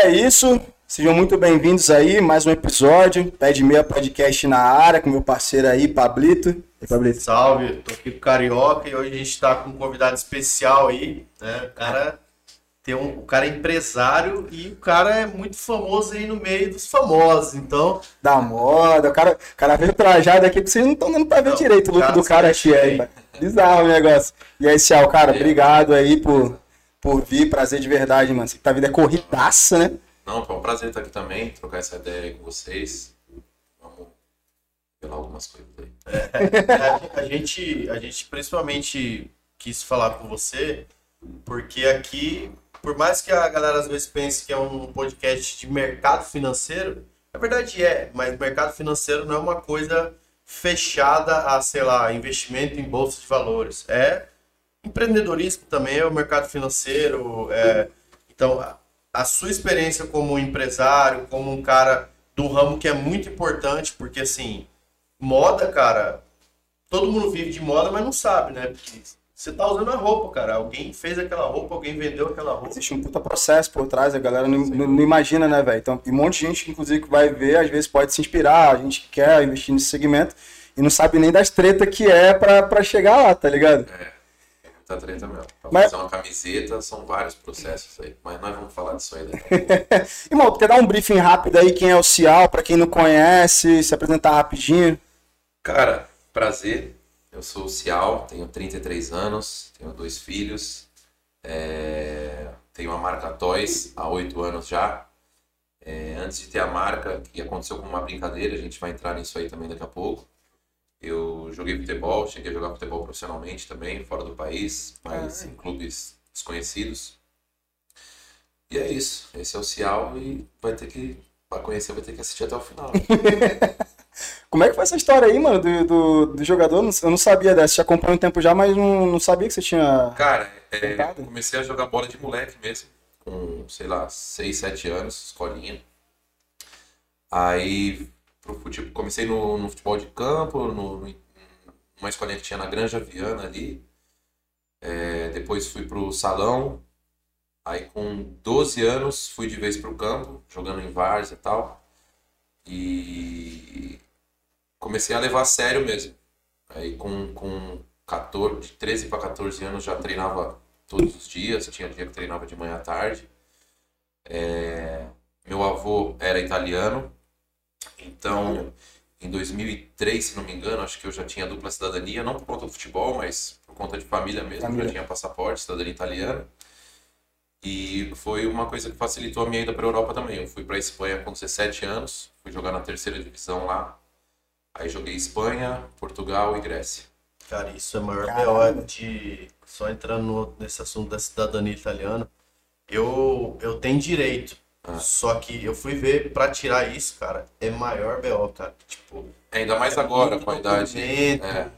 É isso. Sejam muito bem-vindos aí, mais um episódio. Pede Meia Podcast na área, com meu parceiro aí, Pablito. E Pablito? Salve, tô aqui com o Carioca e hoje a gente tá com um convidado especial aí, né? O cara tem um, o cara é empresário e o cara é muito famoso aí no meio dos famosos, então. Da moda, o cara, o cara veio trajado aqui que vocês não estão dando pra ver Não, direito o look do cara aqui aí. tem. mano. Bizarro o negócio. E aí, Cial, cara, E aí? obrigado aí por, por vir, prazer de verdade, mano. Você que tá vindo é corridaça, né? Não, foi um prazer estar aqui também, trocar essa ideia aí com vocês. Vamos revelar algumas coisas aí. A, a gente, a gente principalmente quis falar com você, porque aqui, por mais que a galera às vezes pense que é um podcast de mercado financeiro, na verdade é, mas mercado financeiro não é uma coisa fechada a, sei lá, investimento em bolsa de valores. É empreendedorismo também, é o mercado financeiro. é- então, a, a sua experiência como empresário, como um cara do ramo que é muito importante, porque assim, moda, cara, todo mundo vive de moda, mas não sabe, né? Porque você tá usando a roupa, cara. Alguém fez aquela roupa, alguém vendeu aquela roupa. Existe um puta processo por trás, a galera não, não- não imagina, né, velho? Então, e um monte de gente, inclusive, que vai ver, às vezes pode se inspirar, a gente que quer investir nesse segmento e não sabe nem das tretas que é pra chegar lá, tá ligado? É muita treta mesmo. Pra Mas- fazer uma camiseta são vários processos aí. Mas nós vamos falar disso aí daqui a pouco. Irmão, quer dar um briefing rápido aí, quem é o Cial, pra quem não conhece, se apresentar rapidinho? Cara, prazer. Eu sou o Cial, tenho 33 anos, tenho dois filhos. é, Tenho a marca Toys há 8 anos já. É, antes de ter a marca, que aconteceu como uma brincadeira, a gente vai entrar nisso aí também daqui a pouco. Eu joguei futebol, cheguei a jogar futebol profissionalmente também, fora do país, mas em clubes desconhecidos. E é isso, esse é o Cial e vai ter que, para conhecer, vai ter que assistir até o final. Como é que foi essa história aí, mano, do, do, do jogador? Eu não sabia dessa, te acompanho um tempo já, mas não, não sabia que você tinha... Cara, é, comecei a jogar bola de moleque mesmo, com, sei lá, 6, 7 anos, escolinha. Aí, pro futebol, comecei no, no futebol de campo, no- numa escolinha que tinha na Granja Viana ali. É, depois fui pro salão. Aí, com 12 anos, fui de vez pro campo, jogando em várzea e tal. E comecei a levar a sério mesmo. Aí, com, com 14, de 13 para 14 anos já treinava todos os dias, tinha dia que treinava de manhã à tarde. É, meu avô era italiano, então em 2003, se não me engano, acho que eu já tinha dupla cidadania, não por conta do futebol, mas por conta de família mesmo, Família. já tinha passaporte, cidadania italiana. E foi uma coisa que facilitou a minha ida para a Europa também. Eu fui para a Espanha com 17 anos, fui jogar na terceira divisão lá. Aí joguei Espanha, Portugal e Grécia. Cara, isso é maior. BO de. Só entrando no- nesse assunto da cidadania italiana. Eu, eu tenho direito. Ah. Só que eu fui ver pra tirar isso, cara, é maior BO, cara. Tipo, Ainda mais é agora, com a idade. É,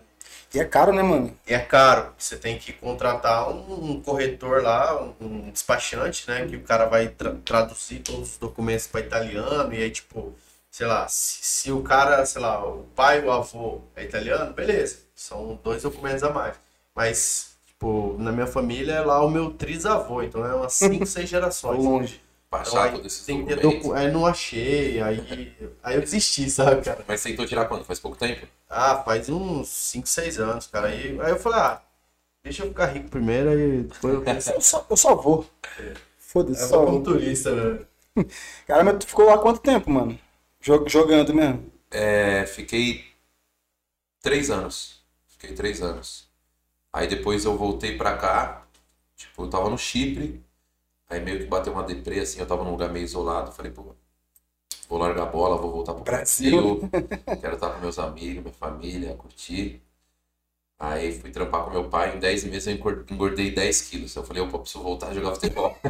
E é caro, né, mano? E é caro. Você tem que contratar um, corretor lá, um, despachante, né? Que o cara vai tra- traduzir todos os documentos para italiano. E aí, tipo, sei lá, se, se o cara, sei lá, o pai ou o avô é italiano, beleza. São dois documentos a mais. Mas, tipo, na minha família é lá o meu trisavô. Então é umas cinco, seis Ao gerações. longe. Então, baixar aí todos esses tem ter documentos. docu... Aí não achei, aí, aí eu desisti, sabe, cara? Mas tentou tirar quando? Faz pouco tempo? Ah, faz uns 5, 6 anos, cara. Aí, aí eu falei, ah, deixa eu ficar rico primeiro, aí depois eu penso. Eu só, eu só vou. Foda-se, Eu só vou como turista, né? Cara, mas tu ficou lá quanto tempo, mano? Jog- Jogando mesmo? É, fiquei três anos. Fiquei três anos. Aí depois eu voltei pra cá. Tipo, eu tava no Chipre. Aí meio que bateu uma deprê, assim, eu tava num lugar meio isolado. Falei, pô, vou largar a bola, vou voltar pro Brasil. Brasil. Quero estar com meus amigos, minha família, curtir. Aí fui trampar com meu pai. Em 10 meses eu engor- engordei 10 quilos. Eu falei, opa, preciso voltar a jogar futebol.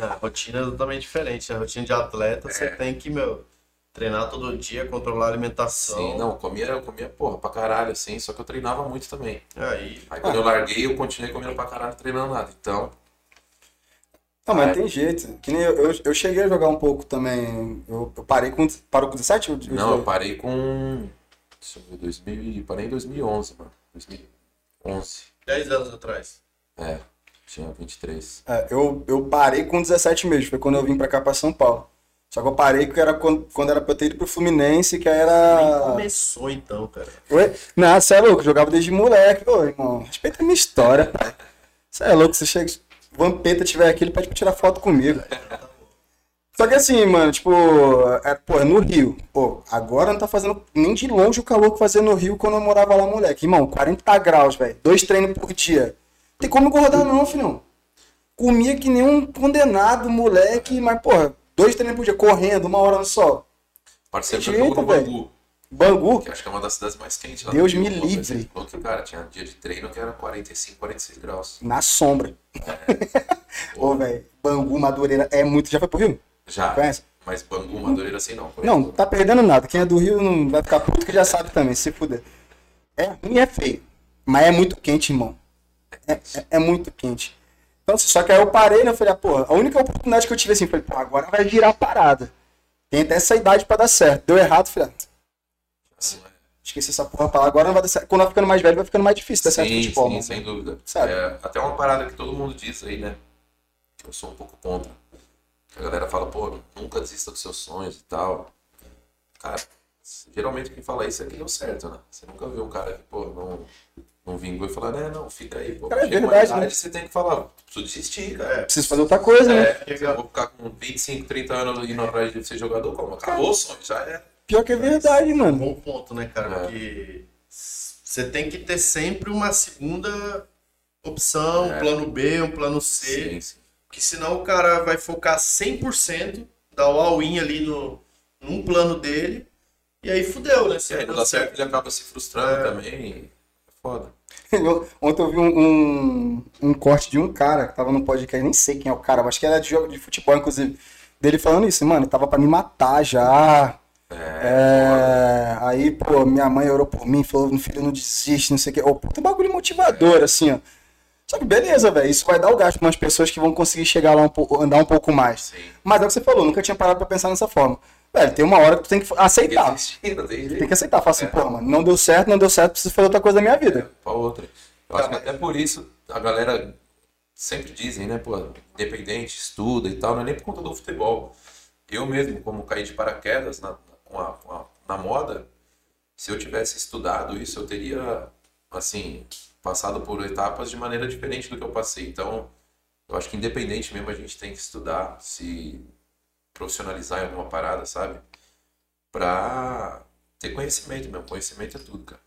A rotina é totalmente diferente. A rotina de atleta, você tem que, meu, treinar todo dia, controlar a alimentação. Sim, não, comia, eu comia, porra, pra caralho, assim, só que eu treinava muito também. Aí, Aí quando eu larguei, eu continuei comendo pra caralho, treinando nada. Então, Não, mas é. tem jeito. Que nem eu, eu, eu cheguei a jogar um pouco também. Eu, eu parei com. Parou com 17? Eu- eu- não, eu parei com. Deixa eu ver, 2000, parei em 2011, mano. 2011. 10 anos atrás. É. Tinha 23. É, eu, eu parei com 17 meses, foi quando eu vim pra cá pra São Paulo. Só que eu parei que era quando, quando era pra eu ter ido pro Fluminense, que Nem era. começou então, cara. Oi? Não, você é louco, eu jogava desde moleque. Ô, irmão, respeita a minha história, pai. Você é louco, você chega. Vampeta tiver aqui, ele pede pra tirar foto comigo. Só que assim, mano, tipo, é, pô, é no Rio. Pô, agora não tá fazendo nem de longe o calor que fazia no Rio quando eu morava lá, moleque. Irmão, 40 graus, velho. Dois treinos por dia. Tem como engordar, não, filhão. Comia que nem um condenado, moleque, mas, porra, dois treinos por dia, correndo, uma hora no sol. Parceiro, eu jogo no Bangu, Bangu, que acho que é uma das cidades mais quentes lá Deus me livre. falou que, cara, tinha dia de treino que era 45, 46 graus. na sombra. Ô, velho, Bangu, Madureira, é muito. Já foi pro Rio? Já. Conhece? Mas Bangu, Madureira, assim não. Não, exemplo. tá perdendo nada. Quem é do Rio não vai ficar puto que já sabe também, se fuder. É ruim é feio. Mas é muito quente, irmão. É, é- é muito quente. Então, assim, só que aí eu parei, né? Eu falei, ah, porra, a única oportunidade que eu tive assim, foi, pô, agora vai virar a parada. Tem até essa idade pra dar certo. Deu errado, falei, ah, Assim, é. Esqueci essa porra pra lá. Agora vai dar certo. Quando vai ficando mais velho, vai ficando mais difícil dar certo no Sim, futebol, sim, sem dúvida. Sabe? É, até uma parada que todo mundo diz aí, né? Que eu sou um pouco contra. A galera fala, pô, nunca desista dos seus sonhos e tal. Cara, geralmente quem fala isso é que deu certo, né? Você nunca viu um cara que, pô, não, não vingou e falar, né, não, fica aí, pô. Cara, é verdade, idade, né? Você tem que falar, preciso desistir, cara. Preciso fazer outra coisa, né? É, eu vou ficar com 25, 30 anos indo atrás de ser jogador, como? Acabou o sonho, já é. Pior que é verdade, mano. Bom ponto, né, cara? É. Porque você tem que ter sempre uma segunda opção, um É. plano B, um plano C. Sim, sim. Porque senão o cara vai focar 100%, dar o all-in ali no, num plano dele. E aí fudeu, né? Se aí não dá certo, ele acaba se frustrando também. É foda. Eu- Ontem eu vi um, um, um corte de um cara que tava no podcast, nem sei quem é o cara, mas acho que era de jogo de futebol, inclusive. Dele falando isso, mano, tava pra me matar já. É, aí, pô, minha mãe orou por mim, falou, filho, não desiste, não sei o quê. Ô, puta bagulho motivador, assim, ó. Só que beleza, velho, isso vai dar o gasto pra umas pessoas que vão conseguir chegar lá um pouco, andar um pouco mais. Sim. Mas é o que você falou, nunca tinha parado pra pensar nessa forma. Velho, tem uma hora que tu tem que aceitar. Desistir, tem que aceitar. Fala assim, É. pô, mano, não deu certo, não deu certo, preciso fazer outra coisa da minha vida. pra outra. Eu acho que até por isso a galera sempre dizem, né, pô, independente, estuda e tal, não é nem por conta do futebol. Eu mesmo, como caí de paraquedas na, com a, com a- na moda, se eu tivesse estudado isso, eu teria, assim, passado por etapas de maneira diferente do que eu passei. Então, eu acho que independente mesmo a gente tem que estudar, se profissionalizar em alguma parada, sabe? Pra ter conhecimento mesmo. Conhecimento é tudo, cara.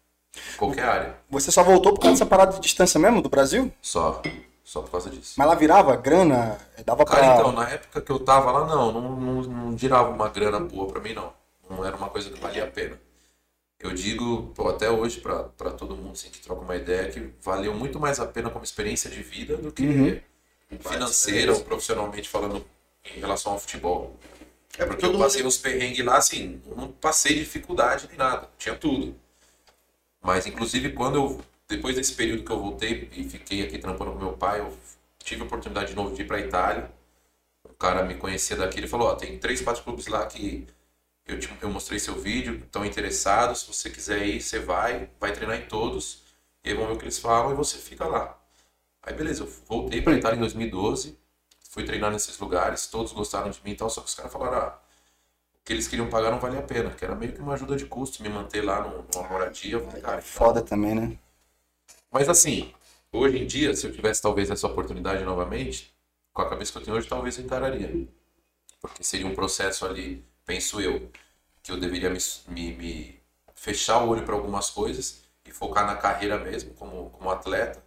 Qualquer área. Você só voltou por causa dessa parada de distância mesmo do Brasil? Só. Só por causa disso. Mas lá virava grana? Dava pra. Cara, então, na época que eu tava lá, não, não, não, não girava uma grana boa pra mim, não. Não era uma coisa que valia a pena. Eu digo, pô, até hoje, pra todo mundo assim, que troca uma ideia, que valeu muito mais a pena como experiência de vida do que Uhum. financeira ou profissionalmente falando em relação ao futebol. É Porque eu passei uns perrengues lá, assim, não passei dificuldade nem nada, tinha tudo. Mas, inclusive, quando eu, depois desse período que eu voltei e fiquei aqui trampando com meu pai, eu tive a oportunidade de novo de ir pra Itália. O cara me conhecia daqui, ele falou, ó, tem três, quatro clubes lá que eu, te, eu mostrei seu vídeo, estão interessados, se você quiser ir, você vai, vai treinar em todos, e aí vão ver o que eles falam e você fica lá. Aí beleza, eu voltei pra Itália em 2012, fui treinar nesses lugares, todos gostaram de mim e tal, só que os caras falaram, ah, o que eles queriam pagar não valia a pena, que era meio que uma ajuda de custo me manter lá no- numa moradia. Falei, cara, Foda também, né? mas assim, hoje em dia, se eu tivesse talvez essa oportunidade novamente, com a cabeça que eu tenho hoje, talvez eu encararia. Porque seria um processo ali, penso eu, que eu deveria me, me- me fechar o olho para algumas coisas e focar na carreira mesmo, como, como atleta,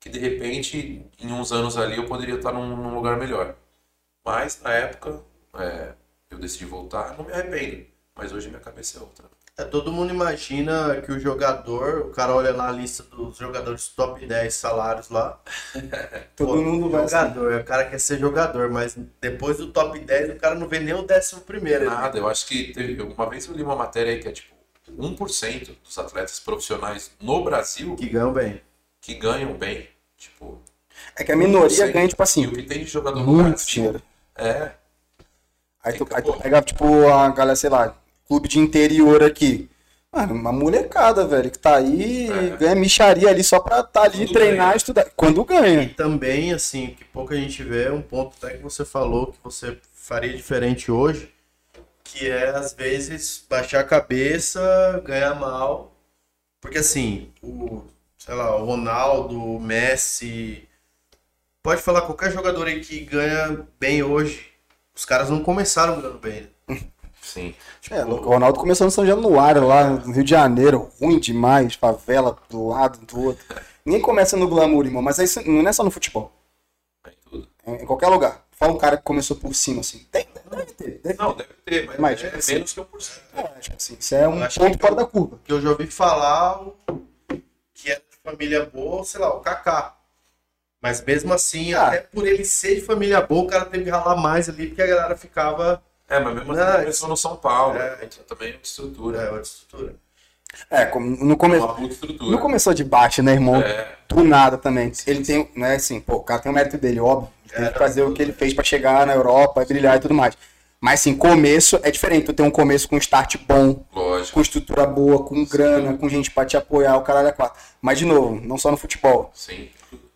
que de repente, em uns anos ali, eu poderia estar num, num lugar melhor. Mas, na época, é, eu decidi voltar, não me arrependo. Mas hoje minha cabeça é outra. É, todo mundo imagina que o jogador, o cara olha na lista dos jogadores top 10 salários lá. Todo pô, mundo vai. assim. jogador, o cara quer ser jogador, mas depois do top 10 o cara não vê nem o décimo primeiro. né? Nada, eu acho que teve, uma vez eu li uma matéria aí que é tipo 1% dos atletas profissionais no Brasil Que ganham bem. que ganham bem. Tipo, É que a minoria 1%. ganha, tipo e o assim, que tem de jogador no muito Brasil dinheiro. É, Aí tu, aí tu pega, tipo, a galera, sei lá, clube de interior aqui. Mano, uma molecada, velho, que tá aí É. ganha micharia ali só pra tá ali, Quando treinar, ganha. estudar. Quando ganha. E também, assim, que pouca gente vê, um ponto até que você falou que você faria diferente hoje, que é, às vezes, baixar a cabeça, ganhar mal. Porque, assim, o, sei lá, o Ronaldo, o Messi, pode falar qualquer jogador aí que ganha bem hoje, os caras não começaram ganhando bem, né? Sim. É, o Ronaldo começou no São Januário, lá no Rio de Janeiro, ruim demais, favela do lado do outro. Ninguém começa no glamour, irmão, mas aí isso não é só no futebol, Em tudo. é em qualquer lugar. Fala um cara que começou por cima, assim. Tem, deve ter, deve Não, deve ter, mas, Mas, é tipo assim, menos que 1%. ter. É, tipo assim, isso é um ponto fora da curva. que eu já ouvi falar que era de família boa, sei lá, o Kaká. Mas mesmo assim, Ah. até por ele ser de família boa, o cara teve que ralar mais ali, porque a galera ficava. É, mas mesmo assim Não, começou no São Paulo. É. né? Então também é estrutura. É, outra estrutura. É, como, no começo. Uma puta estrutura. Não começou de baixo, né, irmão? É, Do nada também. Ele tem, né, assim, pô, o cara tem o mérito dele, óbvio. Ele tem É, que fazer o que ele fez pra chegar na Europa, brilhar e tudo mais. Mas, assim, começo é diferente. Tu tem um começo com start bom, lógico. com estrutura boa, com grana, com gente pra te apoiar, o caralho é quatro. Mas, de novo, não só no futebol. Sim.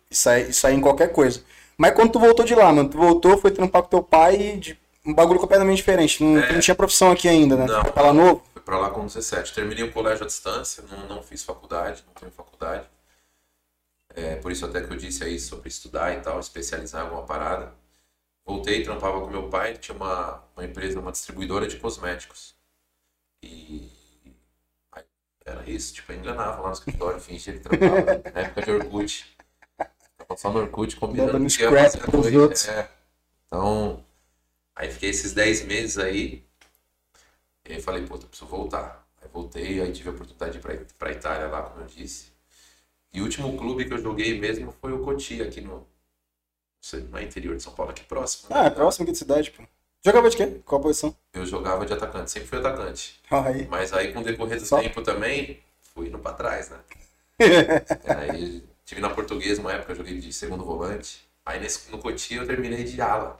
Isso aí, isso aí em qualquer coisa. Mas quando tu voltou de lá, mano, tu voltou, foi trampar com teu pai e de um bagulho completamente diferente. Não, É. não tinha profissão aqui ainda, né? Não. Foi pra lá novo. Fui pra lá com 17. Terminei o colégio à distância, não, não fiz faculdade, não tenho faculdade. É, por isso até que eu disse aí sobre estudar e tal, especializar em alguma parada. Voltei, trampava com meu pai, tinha uma, uma empresa, uma distribuidora de cosméticos. E era isso, tipo, eu enganava lá no escritório, fingia que trampava, na época de Orkut. Tava só no Orkut combinando Dando o que ia fazer noite. outros. É. Então, aí fiquei esses 10 meses aí, e aí falei, puta, preciso voltar. Aí voltei, aí tive a oportunidade de ir pra, pra Itália lá, como eu disse. E o último clube que eu joguei mesmo foi o Cotia, aqui no, não no interior de São Paulo, aqui próximo. né? Ah, é próximo aqui de cidade, pô. Jogava de quê? Qual a posição? Eu jogava de atacante, sempre fui atacante. Aí. Mas aí com o decorrer do Só? tempo também, fui indo pra trás, né? aí tive na portuguesa uma época, eu joguei de segundo volante. Aí nesse, no Cotia eu terminei de ala.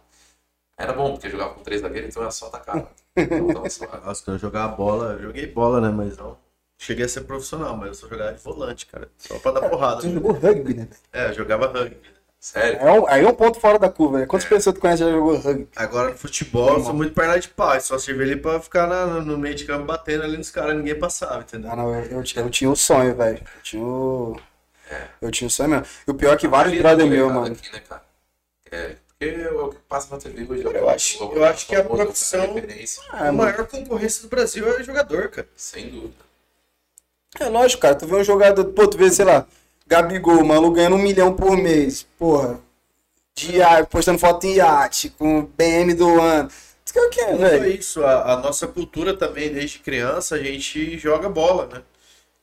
Era bom, porque eu jogava com três zagueiros, então era só atacar. Então, tava suave. Nossa, quando eu jogava bola, eu joguei bola, né? Mas não. Cheguei a ser profissional, mas eu só jogava de volante, cara. Só pra dar porrada. Tu jogou rugby, né? É, eu jogava rugby. Sério? É um, aí é um ponto fora da curva, né? Quantas pessoas tu conhece já jogou rugby? Agora no futebol, eu sou muito perna de pau. Só servi ali pra ficar na- no meio de campo batendo ali nos caras, ninguém passava, entendeu? Ah, não, eu, eu, eu tinha o sonho, velho. Eu tinha o. Eu tinha o sonho mesmo. E o pior é que vários brother meu, mano. Aqui, né, cara? É, porque é o que passa na TV hoje. Eu acho- eu acho que a profissão-. Ah, a mano. maior concorrência do Brasil é jogador, cara. Sem dúvida. É lógico, cara. Tu vê um jogador, pô, tu vê, sei lá, Gabigol, mano, ganhando um milhão por mês. Porra. De iate, postando foto em iate, com BM do ano. Tu quer o quê, Não foi velho? isso. A, a nossa cultura também, desde criança, a gente joga bola, né?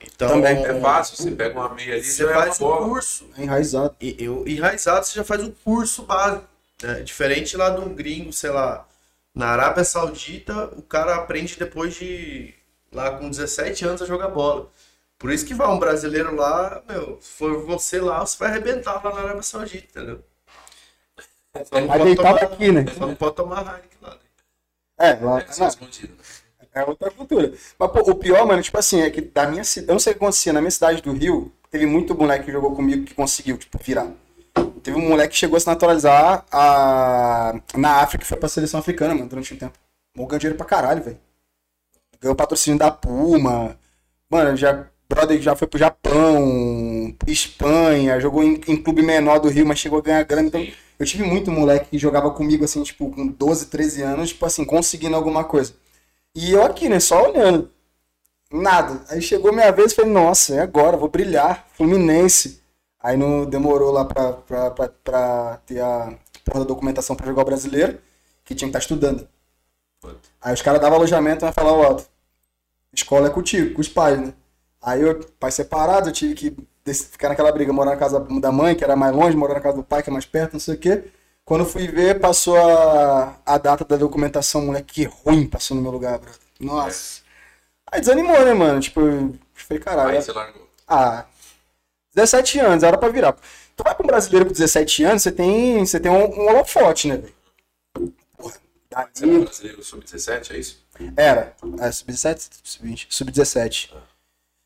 Então, Também. É fácil, você pega uma meia ali, Você é uma faz um bola. curso. É enraizado. E, eu, enraizado, você já faz um curso básico. Né? Diferente lá de um gringo, sei lá, na Arábia Saudita, o cara aprende depois de lá com 17 anos a jogar bola. Por isso que vai um brasileiro lá, meu, se for você lá, você vai arrebentar lá na Arábia Saudita, entendeu? Só não pode tomar, daqui, né? só não pode tomar Heineken lá. né? É, lá. É, não, escondido. É outra cultura. Mas, pô, o pior, mano, tipo assim, é que da minha cidade. Eu não sei o que acontecia. Na minha cidade do Rio, teve muito moleque que jogou comigo que conseguiu, tipo, virar. Teve um moleque que chegou a se naturalizar a... na África e foi pra seleção africana, mano, durante um tempo. Mó ganhou dinheiro pra caralho, velho. Ganhou patrocínio da Puma. Mano, já. Brother já foi pro Japão, Espanha, jogou em, em clube menor do Rio, mas chegou a ganhar grana. Então, eu tive muito moleque que jogava comigo, assim, tipo, com 12, 13 anos, tipo assim, conseguindo alguma coisa. E eu aqui, né, só olhando. Nada. Aí chegou minha vez e falei, nossa, é agora, vou brilhar. Fluminense. Aí não demorou lá pra, pra, pra, pra ter a porra da documentação pra jogar o brasileiro, que tinha que estar estudando. Puta. Aí os caras davam alojamento e ia falar, ó, escola é contigo, com os pais, né? Aí eu, pai separado, eu tive que ficar naquela briga, morar na casa da mãe, que era mais longe, morar na casa do pai, que é mais perto, não sei o quê. Quando fui ver, passou a, a data da documentação, moleque, que ruim passou no meu lugar, brother. Nossa. Aí desanimou, né, mano? Tipo, eu falei, caralho. Aí você largou. Ah, 17 anos, era pra virar. Tu vai pra um brasileiro com 17 anos, você tem, você tem um, um holofote, né, velho? Porra, Você era dali, brasileiro sub-17, é isso? Era. É, sub-17, sub-20, sub-17.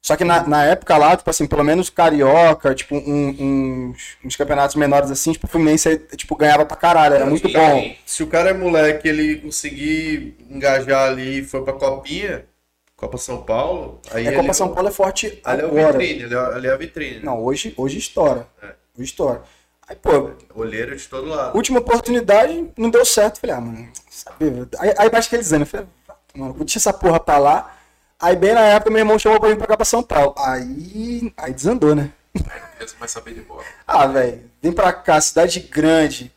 Só que na, na época lá, tipo assim, pelo menos carioca, tipo, um- uns, uns campeonatos menores assim, tipo, o Fluminense, tipo, ganhava pra caralho, era muito E bom. Se o cara é moleque, ele conseguir engajar ali e for pra Copinha, Copa São Paulo, aí É, Copa São Paulo é forte Ali é o agora. vitrine, ali é, ali é a vitrine. Não, hoje, hoje estoura. É. Hoje estoura. Aí, pô, Olheiro de todo lado. última oportunidade, não deu certo. Falei, ah, mano, sabe? Aí, aí bate aquele desânimo. Falei, "Ah, mano, vou deixar essa porra pra lá. Aí, bem na época, meu irmão chamou pra vir pra cá pra São Paulo. Aí, aí desandou, né? aí mais saber de bola. Ah, velho, vem pra cá, cidade grande.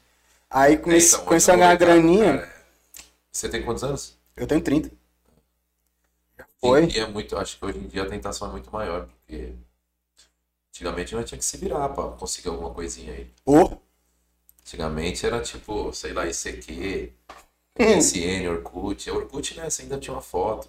Aí comecei, Então, comecei a ganhar graninha. cara, é- Você tem quantos anos? Eu tenho 30. Foi. em dia é muito, acho que hoje em dia a tentação é muito maior, porque antigamente nós tinha que se virar pra conseguir alguma coisinha aí. Antigamente era tipo, sei lá, ICQ, Hum. MSN, Orkut. Orkut, né, você ainda tinha uma foto.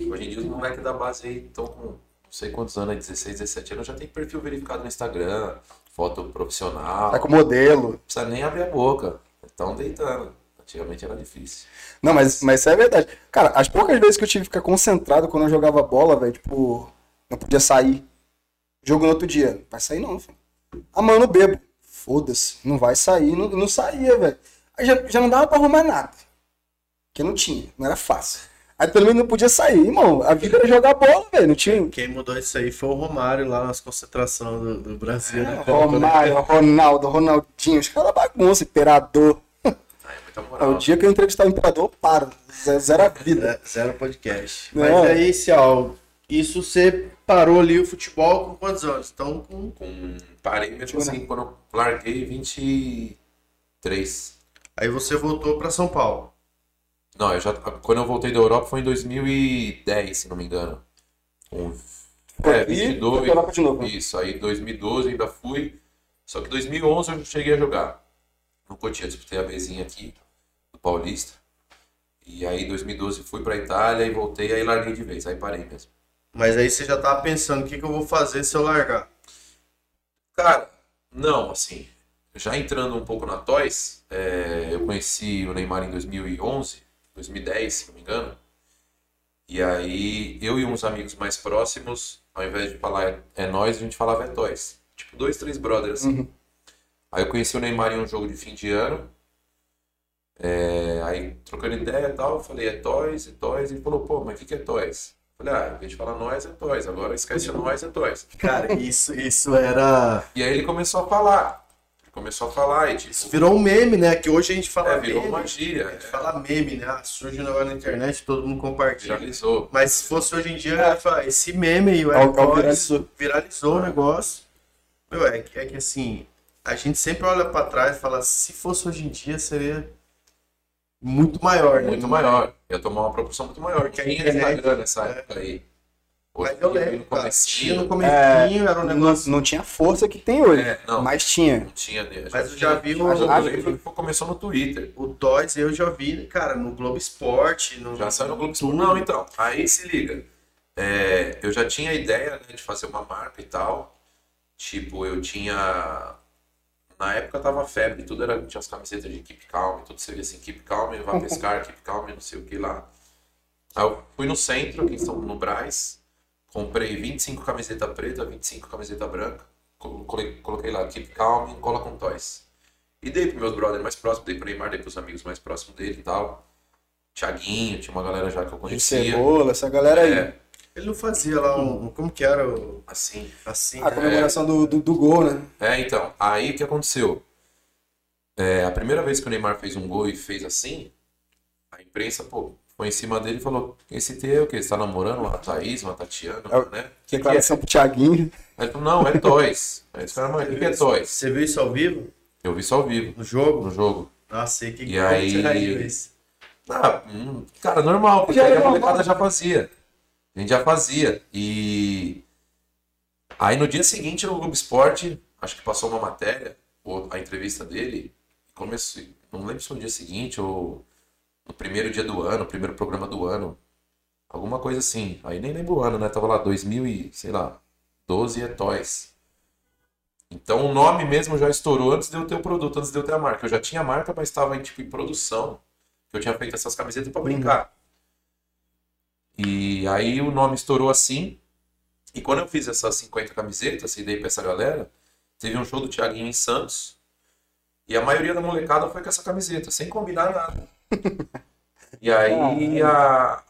Hoje em dia os moleques da base aí estão com não sei quantos anos, aí, 16, 17 anos, já tem perfil verificado no Instagram, foto profissional. tá com modelo. Não precisa nem abrir a boca. Estão deitando. Antigamente era difícil. Não, mas, mas isso é verdade. Cara, as poucas vezes que eu tive que ficar concentrado quando eu jogava bola, velho, tipo, não podia sair. Jogo no outro dia. Vai sair não, filho. Eu não bebo. Foda-se, não vai sair. Não, não saía, velho. Aí já, já não dava pra arrumar nada. Porque não tinha, não era fácil. Aí pelo menos não podia sair, irmão. A vida era jogar bola, velho. Não tinha. Quem mudou isso aí foi o Romário lá nas concentrações do, do Brasil. né? Romário, Ronaldo, Ronaldinho, os caras bagunça, imperador. Aí é Ah, o dia que eu entrevistar o imperador, para. Zero, a vida. É, zero podcast. Não. Mas aí, Cial, isso você parou ali o futebol com quantos anos? Então, com... Com, parei mesmo Deixa eu assim, quando eu larguei 23. aí você voltou pra São Paulo. Não, eu já, quando eu voltei da Europa foi em 2010, se não me engano. Com, é, E 22. foi pra Europa de novo, né? Isso, aí 2012 ainda fui. Só que 2011 eu cheguei a jogar. No Cotia, disputei a Bzinha aqui, Paulista. E aí 2012 fui pra Itália e voltei, aí larguei de vez, aí parei mesmo. Mas aí você já tava pensando, o que, que eu vou fazer se eu largar? Cara, não, assim, já entrando um pouco na Toys, é, eu conheci o Neymar em 2011, 2010, se não me engano. E aí, eu e uns amigos mais próximos, ao invés de falar é, é nós, a gente falava é Toys. Tipo, dois, três brothers, assim. Uhum. Aí eu conheci o Neymar em um jogo de fim de ano. É, aí, trocando ideia e tal, eu falei, é Toys, é Toys. Ele falou, pô, mas o que, que é Toys? Falei, ah, em vez de falar nós, é Toys. Agora esquece nós, é Toys. Cara, isso, isso era... E aí ele começou a falar. Ele começou a falar e tipo, Isso virou um meme, né? Que hoje a gente fala é, virou meme. magia. A gente fala meme, né? Ah, surge um negócio na internet, todo mundo é, compartilha. viralizou. Mas se fosse hoje em dia, eu ia falar, esse meme aí, o É é AirPods, viralizou. viralizou o negócio. Meu, é, que- é que assim, a gente sempre olha pra trás e fala, se fosse hoje em dia, seria muito maior, né? Muito maior. Ia tomar uma proporção muito maior. Porque a Tinha internet- Instagram nessa é. época aí. Mas Hoje eu em dia, lembro, no cara, comecinho, tinha no comecinho, era um Não, negócio... não tinha força que tem hoje, É, não. mas tinha. Não tinha. né? Mas eu já vi tinha- o- mas eu Ah, que começou no Twitter. O Toys eu já vi, cara, no Globo Esporte, no... Já saiu no Globo. Esporte. Não, então. Aí se liga. É, eu já tinha a ideia né, de fazer uma marca e tal. Tipo, eu tinha. Na época tava febre, tudo era. Tinha as camisetas de Keep Calm, tudo você via assim, Keep Calm, vai pescar, Keep Calm, não sei o que lá. Aí eu fui no centro, aqui em São no Braz, comprei 25 camiseta preta, 25 camiseta branca, col- coloquei, coloquei lá, Keep Calm, cola com toys. E dei pros meus brothers mais próximos, dei pro Neymar, dei pros amigos mais próximos dele e tal. Thiaguinho, tinha uma galera já que eu De conhecia. cebola, essa galera aí. É, Ele não fazia lá um... Como que era o... assim. Assim, A comemoração do, do, do gol, né? É, então, aí o que aconteceu? É, a primeira vez que o Neymar fez um gol e fez assim, a imprensa, pô, foi em cima dele e falou: esse T é o quê? Você tá namorando uma Thaís, uma Tatiana, É né? Declaração pro Thiaguinho. Aí ele falou: não, é Toys. Aí os caras, mas o que, que é Toys? Você viu isso ao vivo? Eu vi só ao vivo, No jogo? no jogo. Nossa, sei que E que aí- riu isso. Ah, hum, cara, normal, porque Já a molecada normal. já fazia. A gente já fazia. E aí no dia seguinte no Globo Esporte, acho que passou uma matéria, ou a entrevista dele, começou, não lembro se foi no dia seguinte ou no primeiro dia do ano, primeiro programa do ano. Alguma coisa assim. Aí nem lembro o ano, né? Tava lá 2000 e, sei lá, 12 é Toys. Então o nome mesmo já estourou antes de eu ter o produto, antes de eu ter a marca. Eu já tinha a marca, mas estava em, tipo, em produção. Eu tinha feito essas camisetas para brincar. E aí o nome estourou assim. E quando eu fiz essas 50 camisetas e dei pra essa galera, teve um show do Thiaguinho em Santos. E a maioria da molecada foi com essa camiseta, sem combinar nada. E aí a.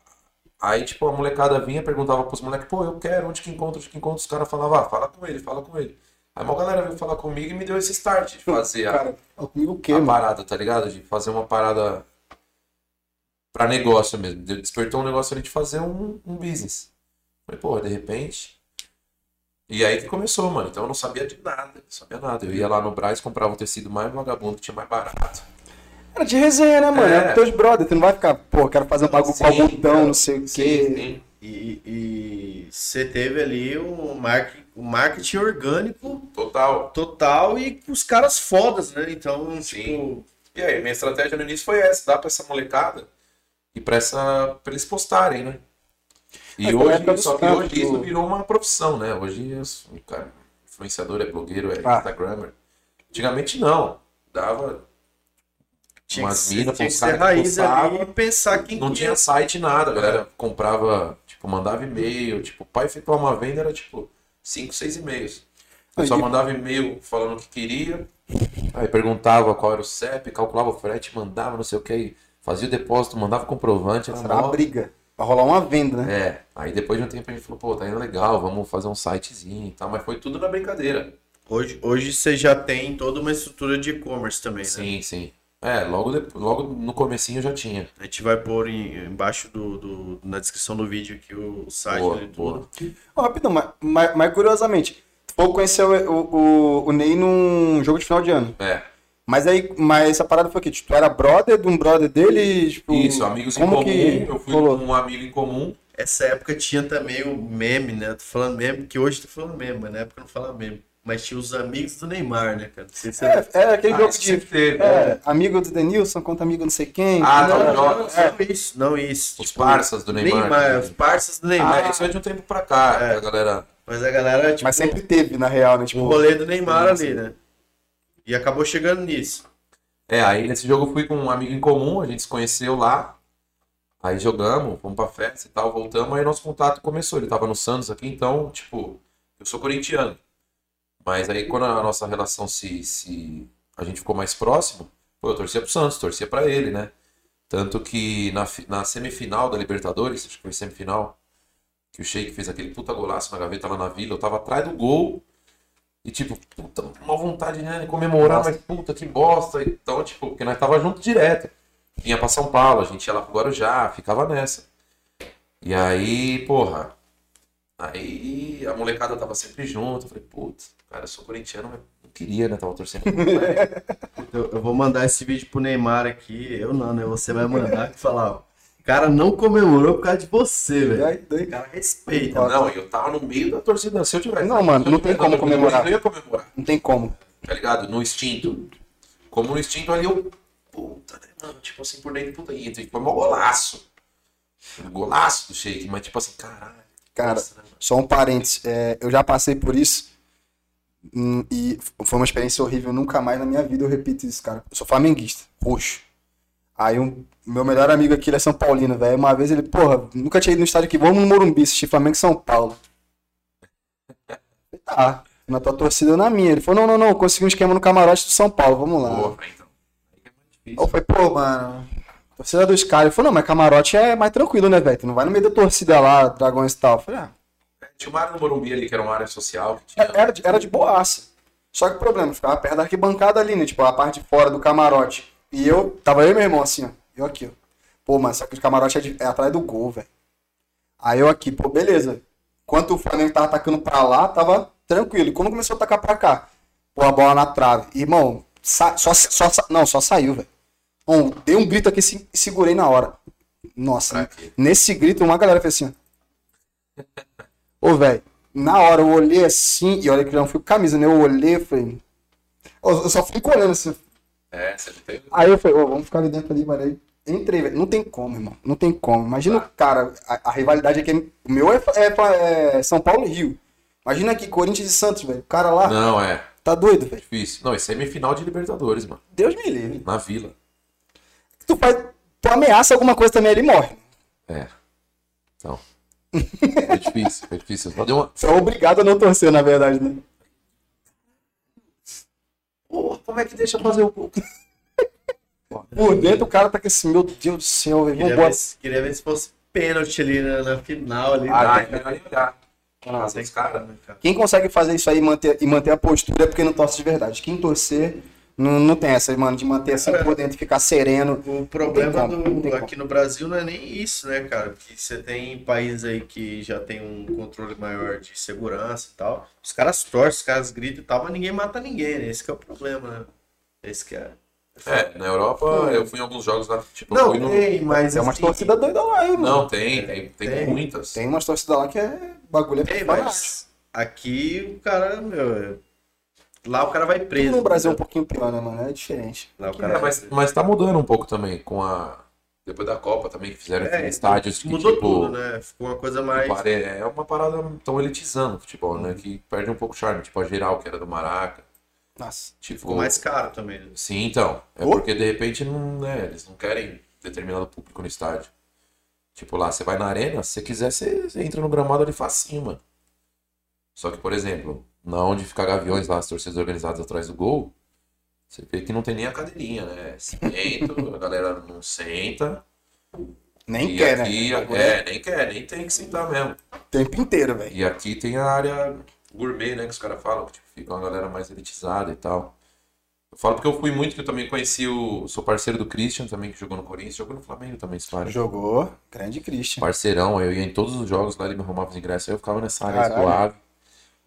Aí, tipo, a molecada vinha, perguntava pros moleques, pô, eu quero, onde que encontro, onde que encontro? Os caras falavam, ah, fala com ele, fala com ele. Aí uma galera veio falar comigo e me deu esse start de fazer a, Cara, o quê, a mano? parada, tá ligado? De fazer uma parada pra negócio mesmo. De- Despertou um negócio ali de fazer um, um business. Falei, pô, de repente. E aí que começou, mano. Então eu não sabia de nada, não sabia nada. Eu ia lá no Braz, comprava o tecido mais vagabundo que tinha mais barato. Era de resenha, né, mano? É. É, teus brother, tu não vai ficar, pô, quero fazer um bagulho com algodão, não sei o Sim, quê. sim. E, e você teve ali um, mar- um marketing orgânico Total. total e com os caras fodas, né? Então, Sim. tipo, E aí, minha estratégia no início foi essa, dar pra essa molecada e pra eles postarem, né? E É, a época hoje, só que hoje isso virou uma profissão, né? Hoje um cara influenciador, é blogueiro, é Ah. instagrammer. Antigamente não. Dava, tinha Umas minas tinha que ser raiz ali postavam, e pensar quem não tinha site nada, a galera comprava, tipo, mandava e-mail, tipo, pra efetuar uma venda era tipo 5, 6 e-mails. Eu só Aí- mandava e-mail falando o que queria, aí perguntava qual era o CEP, calculava o frete, mandava não sei o que, aí fazia o depósito, mandava o comprovante, era Era uma briga. Pra rolar uma venda, né? É, aí depois de um tempo a gente falou, pô, tá indo legal, vamos fazer um sitezinho e tal, mas foi tudo na brincadeira. Hoje, hoje você já tem toda uma estrutura de e-commerce também, né? Sim, sim. É, logo, depois, logo no comecinho eu já tinha. A gente vai pôr em- embaixo do, do- na descrição do vídeo aqui o site Boa, ali boa. tudo. Ó, rapidão, mas, mas, mas curiosamente, tu pouco conheceu o, o, o Ney num jogo de final de ano. É, Mas aí, mas essa parada foi o quê? Tipo, tu era brother de um brother dele? Tipo, isso, amigos em como comum, que eu fui com um amigo em comum, Essa época tinha também o meme, né? Tô falando meme, que hoje tô falando meme, mas na época não falava meme. Mas tinha os amigos do Neymar, né, cara? Não sei se É, é aquele Ah, jogo de. sempre teve, É, amigo do Denilson contra amigo não sei quem. Ah, Não, não, não, não, não isso, não isso. Os Tipo, parças do Neymar. Neymar, os parças do Neymar. Ah, isso é de um tempo pra cá, É. que a galera. Mas a galera, tipo, Mas sempre teve, na real, né? Tipo, o rolê do Neymar ali, né? E acabou chegando nisso. É, aí nesse jogo eu fui com um amigo em comum, a gente se conheceu lá. Aí jogamos, fomos pra festa e tal, voltamos, aí nosso contato começou. Ele tava no Santos aqui, então, tipo, eu sou corintiano. Mas aí quando a nossa relação se, se a gente ficou mais próximo, pô, eu torcia pro Santos, torcia pra ele, né? Tanto que na, na semifinal da Libertadores, acho que foi semifinal, que o Sheik fez aquele puta golaço na gaveta lá na vila, eu tava atrás do gol. E tipo, puta, uma vontade né, de comemorar, mas puta que bosta. Então, tipo, porque nós tava junto direto. Vinha pra São Paulo, a gente ia lá pro Guarujá, ficava nessa. E aí, porra, aí a molecada tava sempre junto. Eu falei, putz, cara, eu sou corintiano, mas não queria, né? Tava torcendo. Eu, eu vou mandar esse vídeo pro Neymar aqui. Eu não, né? Você vai mandar e falar, ó. O cara não comemorou por causa de você, velho. O cara respeita. Ó, não, eu tava no meio da torcida. Se eu tivesse. Não, mano, não tem como comemorar. Eu não ia comemorar. Não tem como. tá ligado? No instinto. Como no instinto ali eu. Puta, né, mano? Tipo assim, por dentro, puta. E foi mó golaço. Um golaço do shake, mas tipo assim, caralho. Cara, nossa, né? Só um parênteses, é, eu já passei por isso hum, e foi uma experiência horrível, nunca mais na minha vida eu repito isso, cara. Eu sou flamenguista, roxo. Aí um, meu melhor amigo aqui, ele é São Paulino, velho. Uma vez ele, porra, nunca tinha ido no estádio aqui, vamos no Morumbi assistir Flamengo e São Paulo. Tá, na tua torcida ou na minha. Ele falou, não, não, não, consegui um esquema no camarote do São Paulo, vamos lá. Porra, então. É. Eu falei, pô, mano, torcida dos caras. Ele falou, não, mas camarote é mais tranquilo, né, velho? Tu não vai no meio da torcida lá, dragões e tal. Eu falei, ah, Tinha uma área no Morumbi ali que era uma área social. Tinha... Era de, era de boaça. Só que o problema, ficava perto da arquibancada ali, né? Tipo, a parte de fora do camarote. E eu, tava eu e meu irmão assim, ó. Eu aqui, ó. Pô, mas só que o camarote é, de- é atrás do gol, velho. Aí eu aqui, pô, beleza. Enquanto o Flamengo tava atacando pra lá, tava tranquilo. E quando começou a atacar pra cá, pô, a bola na trave. Irmão, só, só, não, só saiu, velho. Bom, dei um grito aqui e se- segurei na hora. Nossa, quê? nesse grito, uma galera fez assim, ó. Ô, velho, na hora eu olhei assim, e olha que eu não fui com camisa, né? Eu olhei e falei. Eu só fui olhando assim. É, você não tem. Aí eu falei, ô, vamos ficar ali dentro ali, mano. Aí entrei, velho. Não tem como, irmão. Não tem como. Imagina o cara, a, a rivalidade aqui. O meu é, é- é São Paulo e Rio. Imagina aqui, Corinthians e Santos, velho. O cara lá, Não, é. tá doido, velho. Difícil. Não, isso é semifinal de Libertadores, mano. Deus me livre. Na vila. Tu faz. Tu ameaça alguma coisa também, ele morre. É. Então. Foi difícil, foi difícil. Só deu uma. Você é obrigado a não torcer, na verdade, né? Porra, como é que deixa fazer o gol? Por dentro o cara tá com esse, meu Deus do céu, velho. Queria Vambora. ver, se- queria ver se fosse pênalti ali na, na final ali. Ah, né? é. Ah, Nossa, cara. Quem consegue fazer isso aí e manter, e manter a postura é porque não torce de verdade. Quem torcer não, não tem essa, mano, de manter assim por dentro e ficar sereno. O problema tem do, aqui no Brasil não é nem isso, né, cara? Porque você tem países aí que já tem um controle maior de segurança e tal. Os caras torcem, os caras gritam e tal, mas ninguém mata ninguém, né? Esse que é o problema, né? Esse que é. É, na Europa eu fui em alguns jogos lá, tipo, eu Não, fui no... tem, mas. É umas assim, torcidas doidas lá, hein, mano. Não, tem, tem, tem, Tem. muitas. Tem umas torcidas lá que é bagulho é Tem, mas aqui o cara, meu. É- Lá o cara vai preso. No Brasil é um pouquinho pior, né, mano? É diferente. Lá o É, cara mas, mas tá mudando um pouco também, com a... Depois da Copa também, que fizeram É, em estádios que, Mudou tipo... tudo, né? Ficou uma coisa mais. pare- É uma parada tão elitizando o futebol, né? Que perde um pouco o charme. Tipo, a geral, que era do Maraca. Nossa. Tipo, Ficou mais caro também. né? Sim, então. É Oh. porque de repente não, né, eles não querem determinado público no estádio. Tipo lá, você vai na arena, se você quiser, você, você entra no gramado ali facinho, mano. Só que, por exemplo, na onde fica Gaviões lá, as torcidas organizadas atrás do gol, você vê que não tem nem a cadeirinha, né? Cimento, a galera não senta. Nem e quer, aqui, né? É, nem quer, nem tem que sentar mesmo. O tempo inteiro, velho. E aqui tem a área gourmet, né? Que os caras falam, que tipo, fica uma galera mais elitizada e tal. Eu falo porque eu fui muito, que eu também conheci o. Sou parceiro do Christian também, que jogou no Corinthians, jogou no Flamengo também, esse cara. Jogou. Grande Christian. Parceirão, eu ia em todos os jogos lá, ele me arrumava os ingressos, aí eu ficava nessa área Caralho. suave.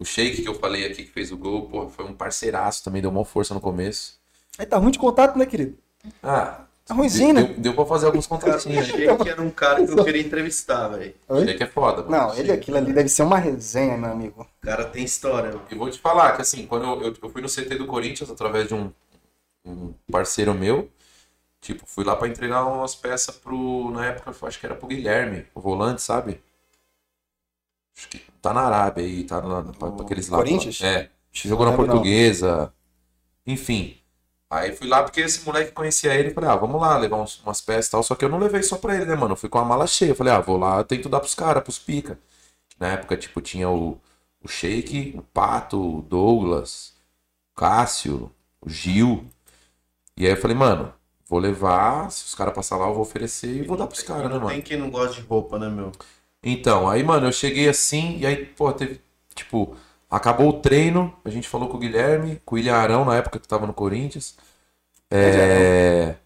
O Sheik que eu falei aqui, que fez o gol, pô, foi um parceiraço também, deu uma força no começo. Aí tá ruim de contato, né, querido? Ah, Tá ruimzinho, né? deu, deu pra fazer alguns contatinhos. achei que era um cara que eu queria entrevistar, velho. Oi? Sheik é foda, mano. Não, ele aquilo ali deve ser uma resenha, meu amigo. O cara tem história. mano. E vou te falar que assim, quando eu, eu, eu fui no CT do Corinthians através de um, um parceiro meu, tipo, fui lá pra entregar umas peças pro. Na época, eu acho que era pro Guilherme, o volante, sabe? Acho que tá na Arábia aí, tá na, pra, pra aqueles lá. Corinthians? É. Jogou na lembro, não. portuguesa. Enfim. Aí fui lá porque esse moleque conhecia ele e falei, ah, vamos lá, levar uns- umas peças e tal. Só que eu não levei só pra ele, né, mano? Eu fui com a mala cheia. Falei, ah, vou lá, tento dar pros caras, pros pica. Na época, tipo, tinha o, o Sheik, o Pato, o Douglas, o Cássio, o Gil. E aí eu falei, mano, vou levar, se os caras passarem lá, eu vou oferecer e vou dar pros caras, né, Não mano? tem quem não gosta de roupa, né, meu? Então, aí, mano, eu cheguei assim, e aí, pô, teve, tipo, acabou o treino, a gente falou com o Guilherme, com o William Arão, na época que tava no Corinthians. É...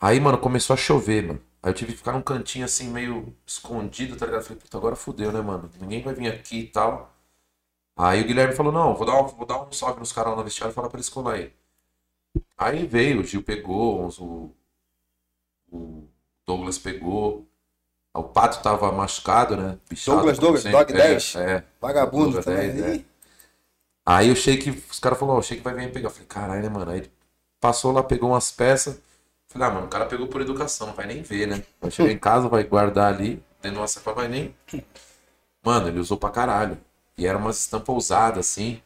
Aí, mano, começou a chover, mano. Aí eu tive que ficar num cantinho assim, meio escondido, tá ligado? Falei, puta, agora fudeu, né, mano? Ninguém vai vir aqui e tal. Aí o Guilherme falou, não, vou dar um, vou dar um salve nos caras lá no vestiário e falar pra eles colar aí. Aí veio, o Gil pegou, o, o Douglas pegou. O Pato tava machucado, né? Bichado, Douglas, Douglas. Dog É, 10. É. Vagabundo Douglas também. 10, é. Aí o Sheik, os caras falaram, ó, o Sheik vai vir pegar. Eu falei, caralho, né, mano? Aí ele passou lá, pegou umas peças. Falei, ah, mano, o cara pegou por educação, não vai nem ver, né? Vai chegar em casa, vai guardar ali, dentro de uma sacola, vai nem. Mano, ele usou pra caralho. E era umas estampas ousadas, assim.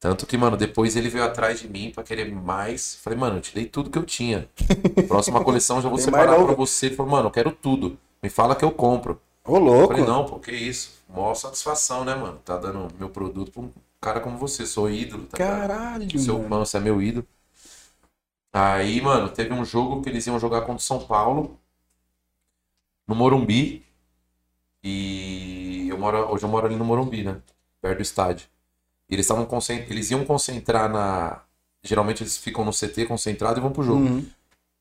Tanto que, mano, depois ele veio atrás de mim pra querer mais. Falei, mano, eu te dei tudo que eu tinha. Próxima coleção eu já vou Tem separar pra você. Ele falou, mano, eu quero tudo. Me fala que eu compro. Ô, Eu louco. falei, não, pô, que isso. Maior satisfação, né, mano? Tá dando meu produto pra um cara como você. Sou ídolo, tá? Caralho, Seu mano. você é meu ídolo. Aí, mano, teve um jogo que eles iam jogar contra o São Paulo, no Morumbi. E eu moro, hoje eu moro ali no Morumbi, né? Perto do estádio. E eles estavam concent... eles iam concentrar na. Geralmente eles ficam no CT concentrado e vão pro jogo. Uhum.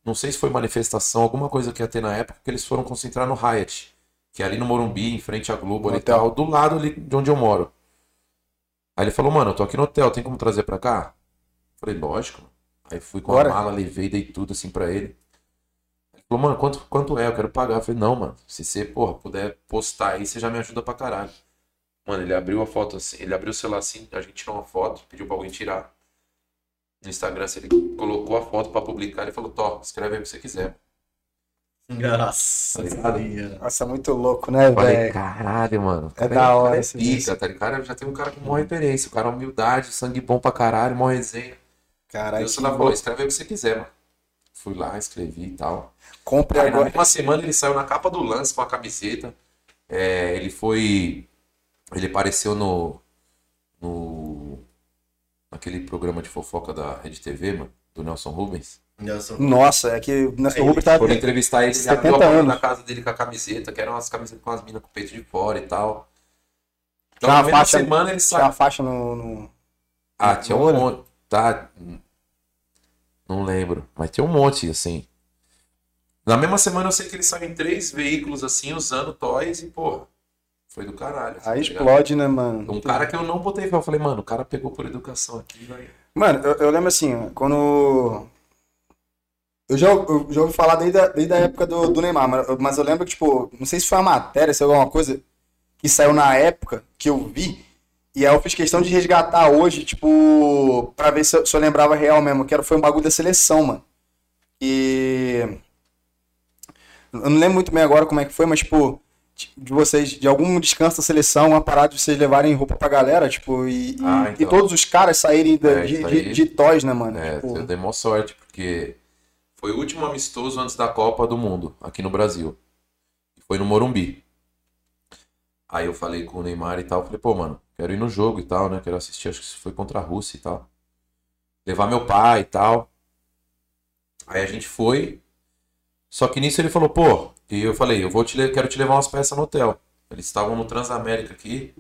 Não sei se foi manifestação, alguma coisa que ia ter na época, que eles foram concentrar no Hyatt, que é ali no Morumbi, em frente à Globo, ali e tal, do lado ali de onde eu moro. Aí ele falou, mano, eu tô aqui no hotel, tem como trazer pra cá? Falei, lógico. Aí fui com Bora. a mala, levei, dei tudo assim pra ele. Ele falou, mano, quanto, quanto é? Eu quero pagar. Eu falei, não, mano, se você, porra, puder postar aí, você já me ajuda pra caralho. Mano, ele abriu a foto assim, ele abriu o celular assim, a gente tirou uma foto, pediu pra alguém tirar. No Instagram, se ele colocou a foto pra publicar, ele falou, Tó, escreve aí o que você quiser. Nossa, Tá senhora. Nossa, muito louco, né, velho? caralho, mano. É Cara, da hora cara é esse pica, tá ligado? Cara, já tem um cara com maior referência. O cara é humildade, sangue bom pra caralho, maior resenha. Caralho, falou, escreve aí o que você quiser, mano. Fui lá, escrevi e tal. Compre Aí na agora. mesma semana ele saiu na capa do lance com a camiseta. É, ele foi. Ele apareceu no. no. Naquele programa de fofoca da Rede TV, mano, do Nelson Rubens. Nelson. Nossa, é que o Nelson Rubens tá. Foram entrevistar ele, ele 70 abriu a porta anos. da casa dele com a camiseta, que eram umas camisetas com as minas com o peito de fora e tal. Então, Tinha na uma mesma faixa- semana ele Tinha a saiu. faixa no. no- Ah, tinha um monte. Tá. Não lembro, mas tinha um monte, assim. Na mesma semana eu sei que ele saiu em três veículos, assim, usando toys e, porra, foi do caralho. Aí tá ligado? explode, né, mano? Um cara que eu não botei fé, eu falei, mano, o cara pegou por educação aqui, vai. Mano, eu, eu lembro assim, quando. Eu já, eu já ouvi falar desde a, desde a época do, do Neymar, mas, eu- mas eu lembro que, tipo, não sei se foi uma matéria, se foi alguma coisa que saiu na época que eu vi, e aí eu fiz questão de resgatar hoje, tipo, pra ver se eu, se eu lembrava real mesmo, que era, foi um bagulho da seleção, mano. E. Eu não lembro muito bem agora como é que foi, mas, tipo, de vocês, de algum descanso da seleção, uma parada de vocês levarem roupa pra galera, tipo, e, e- Ah, e então. todos os caras saírem da- É, de, de, de toys, né, mano? É, Tipo, eu dei mó sorte, porque foi o último amistoso antes da Copa do Mundo, aqui no Brasil. E foi no Morumbi. Aí eu falei com o Neymar e tal, falei, pô, mano, quero ir no jogo e tal, né? Quero assistir, acho que isso foi contra a Rússia e tal. Levar meu pai e tal. Aí a gente foi. Só que nisso ele falou, pô, e eu falei, eu vou te quero te levar umas peças no hotel. Eles estavam no Transamérica aqui.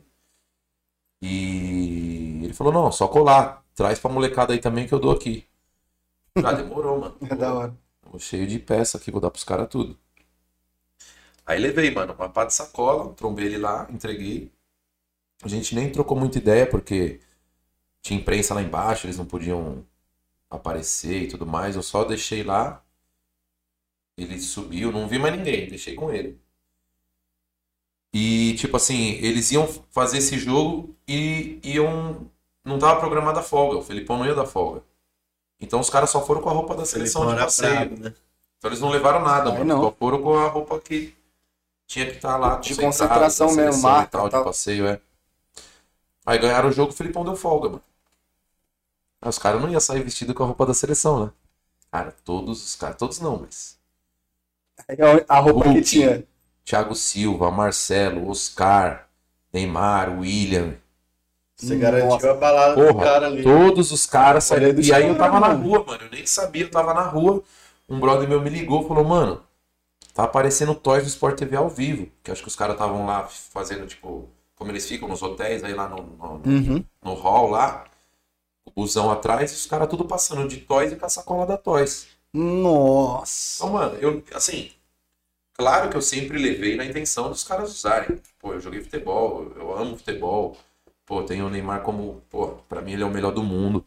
E ele falou, não, só colar. Traz pra molecada aí também que eu dou aqui. Ah, demorou, mano. é da hora. Tô cheio de peça aqui, vou dar pros caras tudo. Aí levei, mano, uma pá de sacola, trombei ele lá, entreguei. A gente nem trocou muita ideia, porque tinha imprensa lá embaixo, eles não podiam aparecer e tudo mais. Eu só deixei lá. Ele subiu, não vi mais ninguém, deixei com ele. E, tipo assim, eles iam fazer esse jogo e iam. Não tava programada a folga, o Felipão não ia dar folga. Então os caras só foram com a roupa da seleção Felipão de passeio. né? Então eles não levaram nada, mano. não. Só foram com a roupa que tinha que estar lá. De concentração mesmo, seleção marca e tal, tal. de passeio, é. Aí ganharam o jogo, o Felipão deu folga, mano. Aí os caras não iam sair vestido com a roupa da seleção, né? Cara, todos os caras, todos não, mas. Aí a roupa que Hulk. tinha. Thiago Silva, Marcelo, Oscar, Neymar, William. Você Nossa. garantiu a balada do Porra, cara ali. todos os caras saíram. do E aí eu tava na rua, mano. Eu nem sabia, eu tava na rua. Um brother meu me ligou falou, mano, tá aparecendo Toys do Sport TV ao vivo. Que acho que os caras estavam lá fazendo, tipo, como eles ficam nos hotéis, aí lá no, no, Uhum. no hall lá. O busão atrás e os caras tudo passando de Toys e com a sacola da Toys. Nossa. Então, mano, eu, assim, claro que eu sempre levei na intenção dos caras usarem. Pô, eu joguei futebol, eu amo futebol. Pô, tenho o Neymar como, pô, pra mim ele é o melhor do mundo.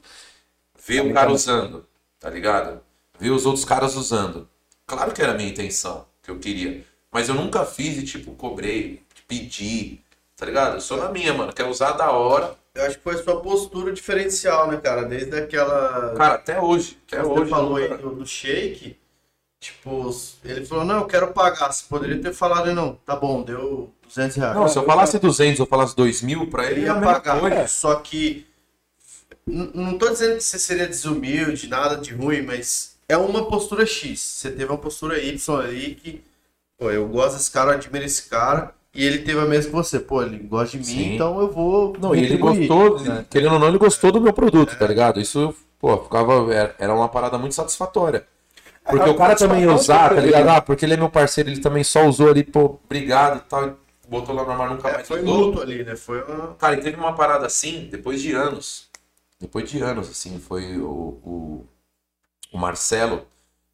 Ver o cara usando, tá ligado? Ver os outros caras usando. Claro que era a minha intenção, que eu queria. Mas eu nunca fiz e, tipo, cobrei, pedi, tá ligado? Eu sou na minha, mano. Quero usar da hora. Eu acho que foi a sua postura diferencial, né, cara? Desde aquela. Cara, até hoje. Até Você hoje. falou aí nunca- do, do shake. Tipo, ele falou, não, eu quero pagar. Você poderia ter falado, não, tá bom, deu 200 reais. Não, se eu falasse 200 ou falasse 2 mil, pra ele Ele é ia pagar. coisa. Só que. Não tô dizendo que você seria desumilde, nada de ruim, mas é uma postura X. Você teve uma postura Y ali que. Pô, eu gosto desse cara, eu admiro esse cara. E ele teve a mesma que você. Pô, ele gosta de mim, Sim. então eu vou. Não, e ele gostou, né? querendo ou não, ele gostou do meu produto, tá ligado? Isso, pô, ficava. Era uma parada muito satisfatória. Porque É, o cara também ia usar, tá ligado? Ah, porque ele é meu parceiro, ele também só usou ali, pô, obrigado e tal. e Botou lá no armário, nunca É, mais foi usou. luto ali, né? Foi uma. Cara, e teve uma parada assim, depois de anos. Depois de anos, assim, foi o, o, o Marcelo,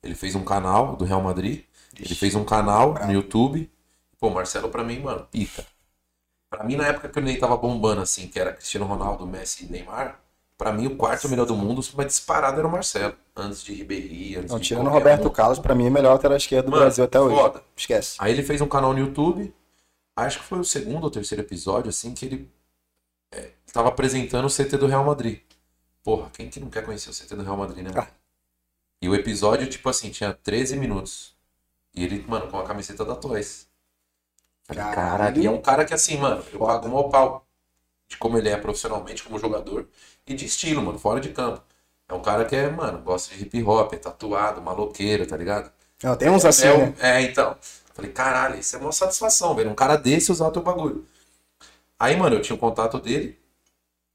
ele fez um canal do Real Madrid. Ele fez um canal no YouTube. Pô, Marcelo pra mim, mano, pica. Pra mim, na época que o Ney tava bombando, assim, que era Cristiano Ronaldo, Messi e Neymar, pra mim o quarto melhor do mundo, mas disparado era o Marcelo. Antes de Ribéry, antes Não, de tirando o Roberto um. Carlos, pra mim é melhor lateral esquerdo do Mano, Brasil até hoje. foda. Esquece. Aí ele fez um canal no YouTube. Acho que foi o segundo ou terceiro episódio, assim, que ele é, tava apresentando o CT do Real Madrid. Porra, quem que não quer conhecer o CT do Real Madrid, né? Ah. E o episódio, tipo assim, tinha 13 minutos. E ele, mano, com a camiseta da Toys. Caralho. Caralho, e é um cara que assim, mano, eu Foda. pago mal pau de como ele é profissionalmente como jogador e de estilo, mano, fora de campo. É um cara que é, mano, gosta de hip hop, é tatuado, maloqueiro, tá ligado? Não, tem uns assim, é, né? é, então. Falei, caralho, isso é uma satisfação, velho. Um cara desse usar o teu bagulho. Aí, mano, eu tinha o contato dele.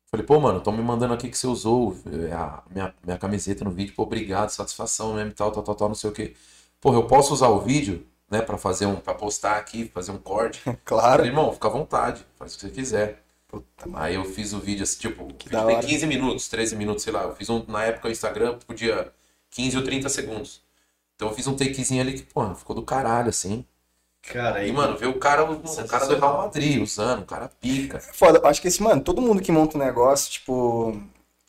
Falei, pô, mano, estão me mandando aqui que você usou é, a minha, minha camiseta no vídeo. Pô, obrigado, satisfação mesmo, tal, tal, tal, tal, não sei o quê. Porra, eu posso usar o vídeo, né, pra fazer um, pra postar aqui, fazer um corte. Claro. Falei, irmão, fica à vontade, faz o que você quiser. Puta, Aí eu fiz o vídeo, assim, tipo, o vídeo tem hora. 15 minutos, 13 minutos, sei lá. Eu fiz um, na época o Instagram podia 15 ou 30 segundos. Então eu fiz um takezinho ali que, pô, ficou do caralho, assim. Cara, E, mano, ver o cara, o, o cara do Real Madrid usando, o cara pica. Foda, eu acho que esse, mano, todo mundo que monta um negócio, tipo,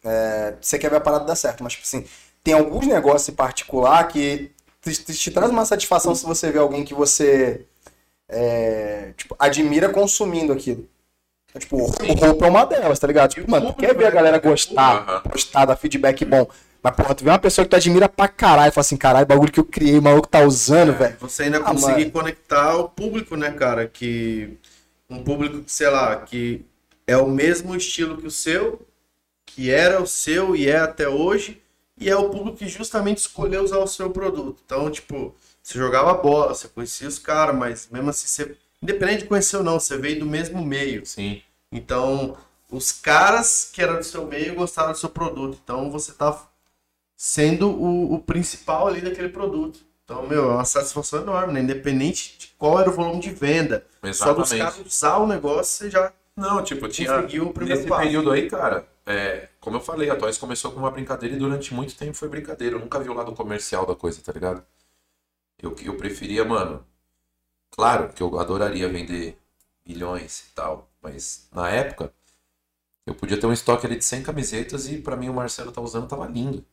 é, você quer ver a parada dar certo, mas, tipo assim, tem alguns negócios em particular que te, te- te traz uma satisfação se você vê alguém que você, é, tipo, admira consumindo aquilo. Então, tipo, o roupa é uma delas, tá ligado? Tipo, mano, tu quer ver a galera gostar, Aham. postar, dar feedback bom, mas, porra, tu vê uma pessoa que tu admira pra caralho e fala assim, caralho, bagulho que eu criei, o maluco tá usando, velho. Você ainda Ah, conseguir conectar o público, né, cara? Que um público que, sei lá, que é o mesmo estilo que o seu, que era o seu e é até hoje, e é o público que justamente escolheu usar o seu produto. Então, tipo, você jogava bola, você conhecia os caras, mas mesmo assim, você, independente de conhecer ou não, você veio do mesmo meio. Sim. Então, os caras que eram do seu meio gostaram do seu produto. Então, você tá sendo o, o principal ali daquele produto. Então, meu, é uma satisfação enorme, né? Independente de qual era o volume de venda. Só dos Exatamente. caras usar o negócio, você já Não, tipo, tinha. conseguiu o primeiro Nesse passo. período aí, cara, é, como eu falei, a Toys começou com uma brincadeira e durante muito tempo foi brincadeira. Eu nunca vi o lado comercial da coisa, tá ligado? Eu, eu preferia, mano. Claro que eu adoraria vender milhões e tal, mas na época eu podia ter um estoque ali de 100 camisetas e pra mim o Marcelo tá usando tava lindo.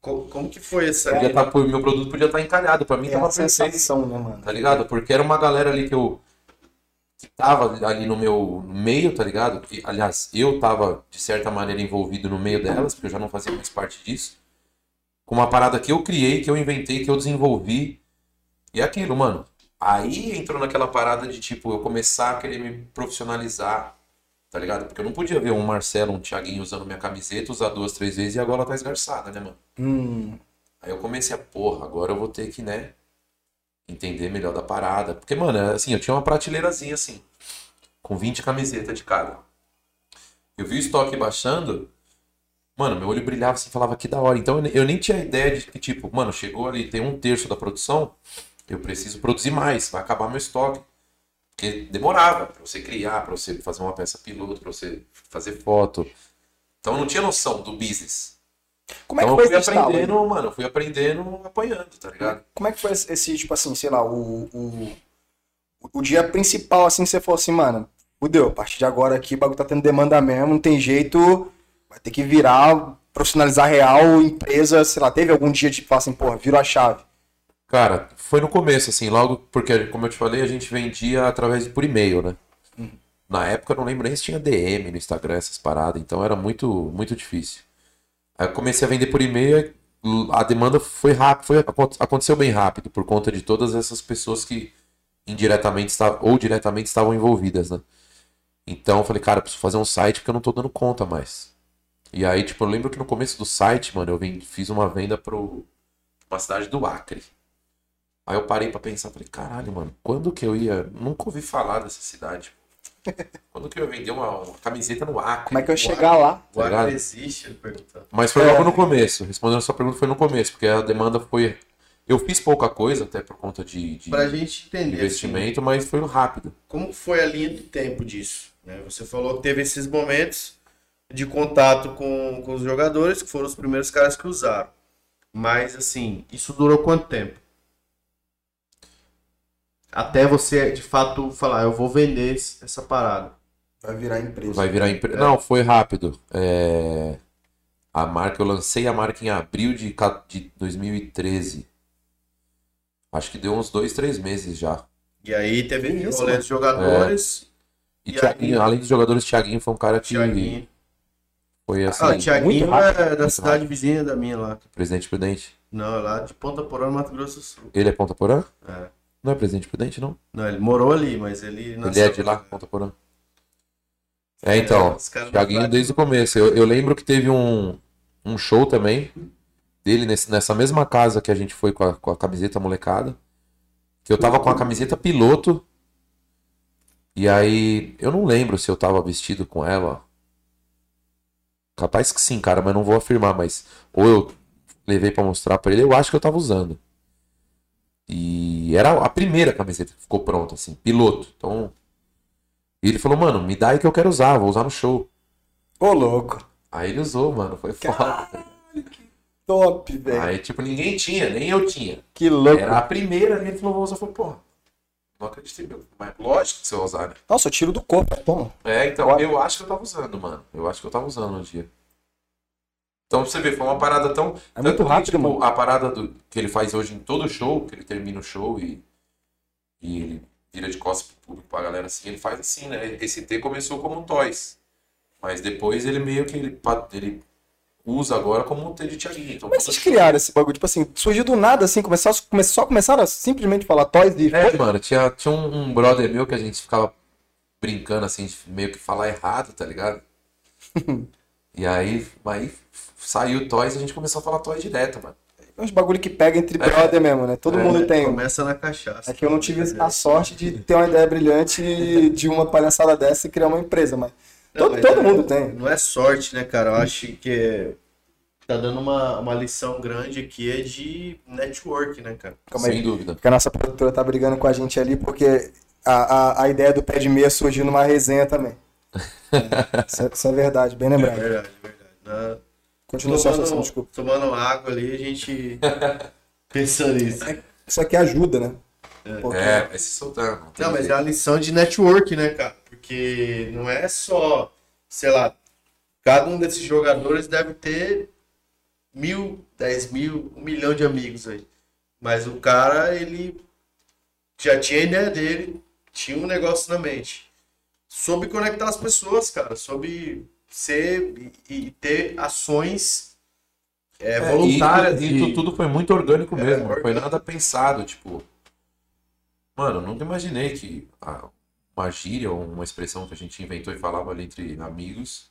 Co- Como que foi essa. Podia tá, o meu produto podia estar encalhado, pra mim É tava uma perfeito. sensação, né, mano? tá ligado? Porque era uma galera ali que eu tava ali no meu meio, tá ligado? E, aliás, eu tava de certa maneira envolvido no meio delas, porque eu já não fazia mais parte disso. Com uma parada que eu criei, que eu inventei, que eu desenvolvi. E é aquilo, mano. Aí entrou naquela parada de tipo eu começar a querer me profissionalizar, tá ligado? Porque eu não podia ver um Marcelo, um Thiaguinho usando minha camiseta, usar duas, três vezes e agora tá esgarçada, né, mano? Hum, Aí eu comecei a, porra, agora eu vou ter que, né, entender melhor da parada. Porque, mano, é assim, eu tinha uma prateleirazinha assim, com 20 camisetas de cada. Eu vi o estoque baixando, mano, meu olho brilhava assim, falava que da hora. Então eu ne- eu nem tinha ideia de que, tipo, mano, chegou ali, tem um terço da produção, eu preciso produzir mais, vai acabar meu estoque. Porque demorava pra você criar, pra você fazer uma peça piloto, pra você fazer foto. Então eu não tinha noção do business. Como é que então foi eu fui estalo aprendendo, mano, eu fui aprendendo apanhando, tá ligado? Como é que foi esse, tipo assim, sei lá, o, o, o dia principal, assim, que você falou assim, mano, fudeu, a partir de agora aqui o bagulho tá tendo demanda mesmo, não tem jeito, vai ter que virar, profissionalizar real, empresa, sei lá, teve algum dia de falar assim, porra, virou a chave. Cara, foi no começo, assim, logo, porque, como eu te falei, a gente vendia através por e-mail, né? Na época eu não lembro nem se tinha DM no Instagram, essas paradas, então era muito, muito difícil. Aí eu comecei a vender por e-mail, a demanda foi rápido, foi, aconteceu bem rápido, por conta de todas essas pessoas que indiretamente estavam, ou diretamente estavam envolvidas, né? Então eu falei, cara, eu preciso fazer um site porque eu não tô dando conta mais. E aí, tipo, eu lembro que no começo do site, mano, eu vendi- fiz uma venda pro uma cidade do Acre. Aí eu parei pra pensar, falei, caralho, mano, quando que eu ia. Nunca ouvi falar dessa cidade. Quando que eu ia vender uma, uma camiseta no Acre? Como é que eu ia chegar lá? O Tá ligado? Acre existe, ele perguntando. Mas foi É. logo no começo. Respondendo a sua pergunta, foi no começo, porque a demanda foi. Eu fiz pouca coisa, até por conta de, de Pra gente entender. assim, investimento, mas foi rápido. como foi a linha do tempo disso? né? Você falou que teve esses momentos de contato com, com os jogadores, que foram os primeiros caras que usaram. Mas, assim, isso durou quanto tempo? Até você, de fato, falar, eu vou vender essa parada. Vai virar empresa. Vai virar empresa. Não, foi rápido. É, A marca, eu lancei a marca em abril de, de 2013. Acho que deu uns dois, três meses já. E aí teve Que isso, rolê dos jogadores. E, E Thiaguinho, aí- além dos jogadores, Thiaguinho foi um cara que Thiaguinho. foi assim, ah, o Thiaguinho muito rápido, é da cidade vizinha da minha lá. presidente prudente. Não, é lá de Ponta Porã, Mato Grosso do Sul. Ele é Ponta Porã? É. Não é presidente prudente, não? Não, ele morou ali, mas ele Ele é de lá, Ponta Porã. É, então, Thiaguinho da- desde o começo. Eu, eu lembro que teve um, um show também dele nesse- nessa mesma casa que a gente foi com a, com a camiseta molecada. Que eu tava com a camiseta piloto. E aí, eu não lembro se eu tava vestido com ela. Capaz que sim, cara, mas não vou afirmar, mas ou eu levei pra mostrar pra ele, eu acho que eu tava usando. E era a primeira camiseta que ficou pronta, assim, piloto. Então, e ele falou, mano, me dá aí que eu quero usar, vou usar no show. Ô, louco. Aí ele usou, mano, foi foda. Caralho, que top, velho. Aí, tipo, ninguém tinha, nem eu tinha. Que louco. Era a primeira, ele falou, vou usar. Eu falei, porra, não acreditei, meu. Mas lógico que você vai usar, né? Nossa, eu tiro do corpo, toma. É, então, Olha. eu acho que eu tava usando, mano. Eu acho que eu tava usando no dia. Então, pra você ver, foi uma parada tão. É muito tanto que, rápido, tipo, mano. A parada do, que ele faz hoje em todo show, que ele termina o show e, e ele vira de costas pro público, pra galera assim, ele faz assim, né? Esse T começou como Toys. Mas depois ele meio que ele, ele usa agora como um T de Thiaguinho. Então, Como é vocês criaram esse bagulho? Tipo assim, surgiu do nada, assim, começou, come- só começaram a simplesmente falar toys e. É, mano, tinha, tinha um, um brother meu que a gente ficava brincando assim, de meio que falar errado, tá ligado? e aí, aí saiu o Toys e a gente começou a falar Toys direto, mano. É uns bagulho que pega entre brother mesmo, né? Todo É, mundo tem. Começa na cachaça. É que eu não tive a sorte de ter uma ideia brilhante de uma palhaçada dessa e criar uma empresa, mas. Não, todo mas todo é- mundo tem. Não é sorte, né, cara? Eu acho que tá dando uma, uma lição grande aqui é de network, né, cara? Calma aí. Sem dúvida. Porque a nossa produtora tá brigando com a gente ali, porque a, a, a ideia do pé de meia surgiu numa resenha também. É, isso, é, isso é verdade, bem É lembrado. verdade, é verdade. Na- Continua sua tomando, assunção, desculpa. tomando água ali, a gente pensa nisso. Isso aqui ajuda, né? Pô, É, vai se soltando. não Não, mas é a lição de network, né, cara? Porque não é só, sei lá, cada um desses jogadores deve ter mil, dez mil, um milhão de amigos aí. Mas o cara, ele já tinha a ideia dele, tinha um negócio na mente. Soube conectar as pessoas, cara. Soube ser e, e ter ações é, É, voluntárias. e, e isso tudo foi muito orgânico É, mesmo, não foi orgânico. nada pensado, tipo. Mano, eu nunca imaginei que a- uma gíria ou uma expressão que a gente inventou e falava ali entre amigos,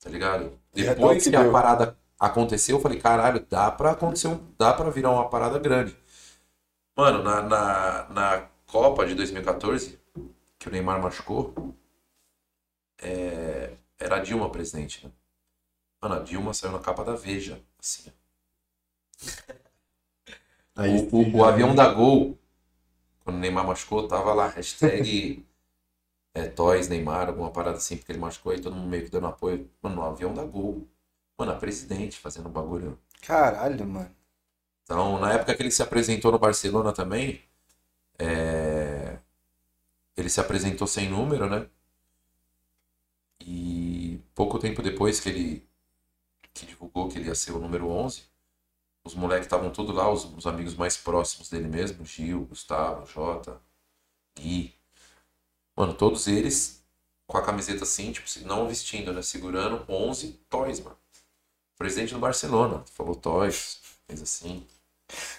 tá ligado? E é Depois tão que a parada aconteceu, eu falei, caralho, dá pra acontecer, um, dá pra virar uma parada grande. Mano, na, na, na Copa de 2014, que o Neymar machucou, é, era a Dilma presidente, né? Mano, a Dilma saiu na capa da Veja, assim. Aí, O, o- o avião da Gol, quando o Neymar machucou, tava lá, hashtag é, Toys Neymar, alguma parada assim, porque ele machucou e todo mundo meio que dando apoio. Mano, no avião da Gol. Mano, a presidente fazendo bagulho. Caralho, mano. Então, na época que ele se apresentou no Barcelona também, é, ele se apresentou sem número, né? E pouco tempo depois que ele que divulgou que ele ia ser o número 11, os moleques estavam tudo lá, os, os amigos mais próximos dele mesmo, Gil, Gustavo, Jota, Gui. Mano, todos eles com a camiseta assim, tipo, não vestindo, né? Segurando 11 Toys, mano. Presidente do Barcelona, falou Toys, fez assim.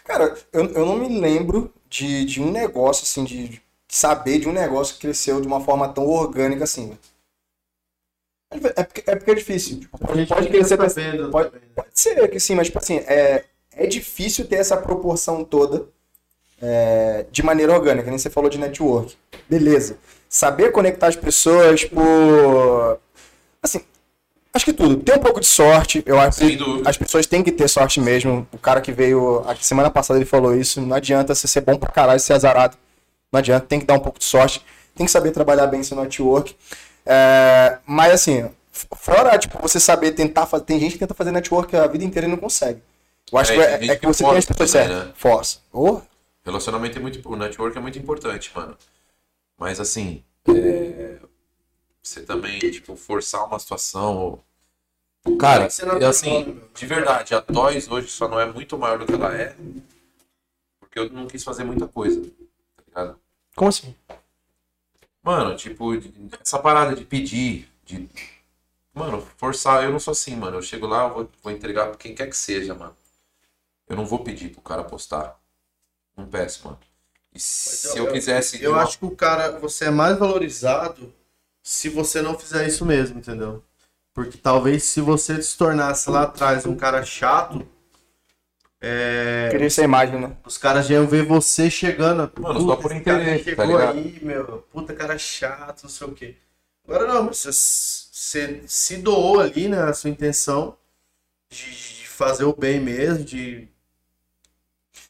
Cara, eu, eu não me lembro de, de um negócio, assim, de saber de um negócio que cresceu de uma forma tão orgânica assim, velho. É porque, é porque é difícil. Tipo, pode, gente pode crescer. sabendo Pode, também, né? pode ser que sim, mas tipo assim, é, é difícil ter essa proporção toda é, de maneira orgânica, nem você falou de network. Beleza. Saber conectar as pessoas por. Assim, acho que tudo. Tem um pouco de sorte. Eu acho Sem que dúvida. as pessoas têm que ter sorte mesmo. O cara que veio. A semana passada ele falou isso. Não adianta você ser bom pra caralho, ser azarado. Não adianta, tem que dar um pouco de sorte. Tem que saber trabalhar bem seu network. É, mas assim, fora tipo, você saber tentar fazer. Tem gente que tenta fazer network a vida inteira e não consegue. Eu acho É, que é, é que você tem as pessoas certas. né? Força. Oh, Relacionamento é muito. O network é muito importante, mano. Mas assim. é, Você também, tipo, forçar uma situação. ou- Cara, é natural, assim, né, de verdade, a Toys hoje só não é muito maior do que ela é. Porque eu não quis fazer muita coisa. Ligado? como assim? Mano, tipo, essa parada de pedir, de. Mano, forçar, eu não sou assim, mano. Eu chego lá, eu vou, vou entregar pra quem quer que seja, mano. Eu não vou pedir pro cara postar. Não peço, mano. E se eu, quisesse. de Eu uma- acho que o cara, você é mais valorizado se você não fizer isso mesmo, entendeu? Porque talvez se você se tornasse lá atrás um cara chato, É, Queria essa imagem, né? os caras já iam ver você chegando. Mano, só por interesse, tá chegou ligado? aí, meu. Puta cara chato, não sei o quê. Agora não, você, se doou ali, né? A sua intenção de, de fazer o bem mesmo, de.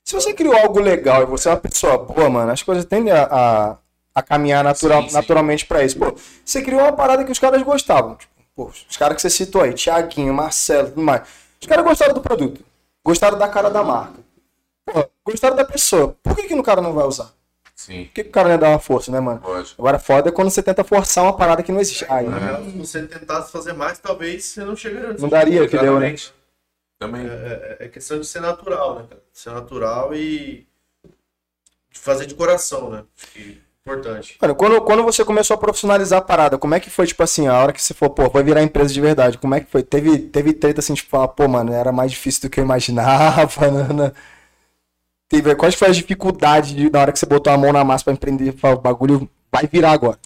Se você criou algo legal e você é uma pessoa boa, mano, as coisas tendem a, a, a caminhar natural, Sim, sim. naturalmente pra isso. Pô, você criou uma parada que os caras gostavam. Tipo, pô, os caras que você citou aí, Thiaguinho, Marcelo, tudo mais. Os caras gostaram do produto. Gostaram da cara da marca. Pô, gostaram da pessoa. Por que, que o cara não vai usar? Sim, Por que, que o cara não ia dar uma força, né, mano? lógico. Agora, foda é quando você tenta forçar uma parada que não existe. Aí, Na real, se você tentasse fazer mais, talvez você não chegaria. não daria o que deu, né? Também. É, é questão de ser natural, né, cara? Ser natural e de fazer de coração, né? É importante. Mano, quando, quando você começou a profissionalizar a parada, como é que foi, tipo assim, a hora que você falou, pô, vai virar empresa de verdade, como é que foi? Teve, teve treta assim, tipo, falar, pô, mano, era mais difícil do que eu imaginava, né? né? Teve, quais foram as dificuldades de, na hora que você botou a mão na massa pra empreender, falar, o bagulho vai virar agora?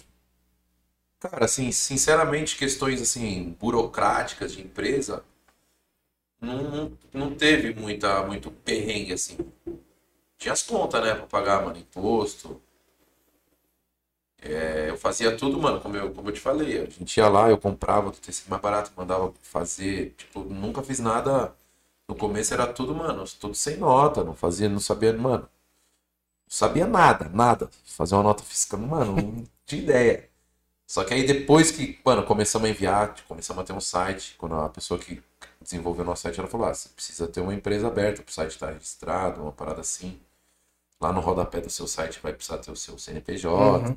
Cara, assim, sinceramente, questões assim, burocráticas de empresa, não, não, não teve muita, muito perrengue, assim. Tinha as contas, né, pra pagar, mano, imposto. É, eu fazia tudo, mano, como eu, como eu te falei. A gente ia lá, eu comprava do tecido mais barato, mandava fazer. Tipo, nunca fiz nada. No começo era tudo, mano, tudo sem nota, não fazia, não sabia, mano. Não sabia nada, nada. Fazer uma nota fiscal, mano, não tinha ideia. Só que aí depois que, mano, começamos a enviar, começamos a ter um site, quando a pessoa que desenvolveu nosso site, ela falou, ah, você precisa ter uma empresa aberta para o site estar registrado, uma parada assim. Lá no rodapé do seu site vai precisar ter o seu CNPJ. Uhum.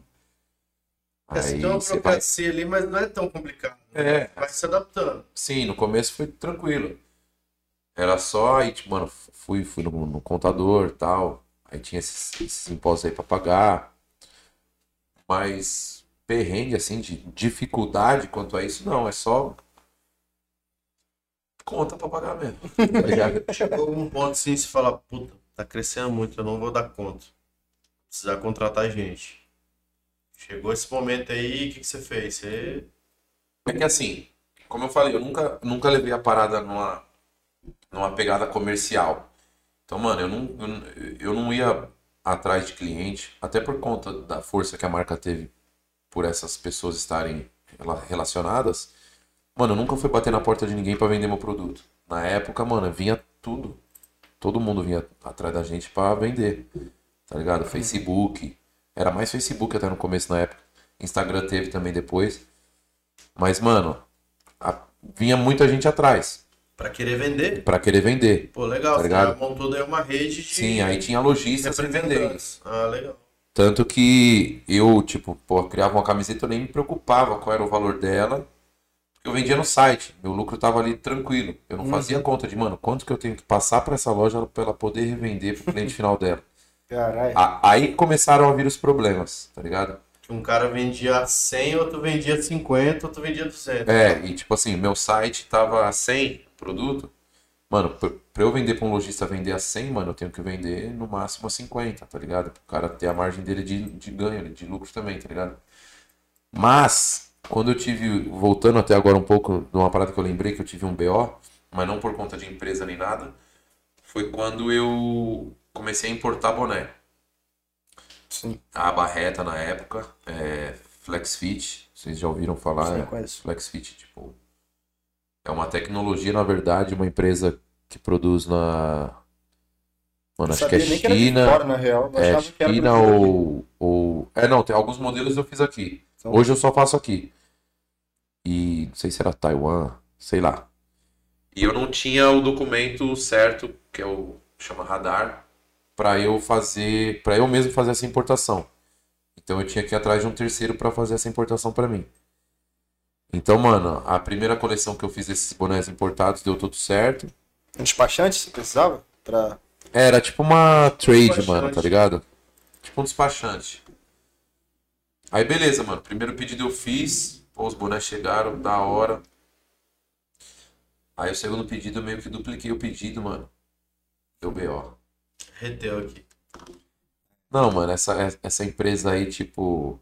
É, você Aí tem uma você vai... ali, mas não é tão complicado. né? É. Vai se adaptando. Sim, no começo foi tranquilo. Era só aí, tipo, mano, fui, fui no, no contador tal. Aí tinha esses, esses impostos aí pra pagar. Mas perrengue, assim, de dificuldade quanto a isso, não. É só conta pra pagar mesmo. Ligado? Chegou um ponto assim, você fala, puta, tá crescendo muito, eu não vou dar conta. Precisar contratar gente. Chegou esse momento aí, o que, que você fez? Você. É que assim, como eu falei, eu nunca, nunca levei a parada numa, numa pegada comercial. Então, mano, eu não, eu, eu não ia atrás de cliente, até por conta da força que a marca teve por essas pessoas estarem rela- relacionadas. Mano, eu nunca fui bater na porta de ninguém pra vender meu produto. Na época, mano, vinha tudo. Todo mundo vinha atrás da gente pra vender. Tá ligado? Facebook. Era mais Facebook até no começo na época. Instagram teve também depois. Mas, mano, a- vinha muita gente atrás Pra querer vender? pra querer vender. Pô, legal. Tá você montou daí uma rede de. Sim, aí tinha lojistas vendendo. representantes. Ah, legal. Tanto que eu, tipo, pô, criava uma camiseta, eu nem me preocupava qual era o valor dela. Porque eu vendia no site. Meu lucro tava ali tranquilo. Eu não fazia conta de, mano, quanto que eu tenho que passar pra essa loja pra ela poder revender pro cliente final dela. Caralho. Aí começaram a vir os problemas, tá ligado? Que um cara vendia 100, outro vendia 50, outro vendia 200. É, e tipo assim, meu site tava a 100 produto. Mano, pra pra eu vender pra um lojista vender a 100, mano, eu tenho que vender no máximo a 50, tá ligado? Pro cara ter a margem dele de, de ganho, de lucro também, tá ligado? Mas, quando eu tive, voltando até agora um pouco de uma parada que eu lembrei que eu tive um BO, mas não por conta de empresa nem nada, foi quando eu comecei a importar boné. Sim, A Barreta na época, é, Flexfit, vocês já ouviram falar? sim, né? conheço. Flexfit, tipo, é uma tecnologia, na verdade, uma empresa que produz na. Mano, Eu acho que é China. fora, na real. Eu É China ou, ou. É, não, tem alguns modelos eu fiz aqui. Então- Hoje eu só faço aqui. E não sei se era Taiwan, sei lá. E eu não tinha o documento certo, que é o chama radar, para eu fazer, para eu mesmo fazer essa importação. Então eu tinha que ir atrás de um terceiro para fazer essa importação para mim. Então, mano, a primeira coleção que eu fiz desses bonés importados deu tudo certo. Um despachante, você precisava? Pra... Era tipo uma trade, mano, tá ligado? Tipo um despachante. Aí beleza, mano. Primeiro pedido eu fiz. Pô, os bonés chegaram, da hora. Aí o segundo pedido eu meio que dupliquei o pedido, mano. Deu BO. Reteu aqui. Não, mano, essa, essa empresa aí, tipo.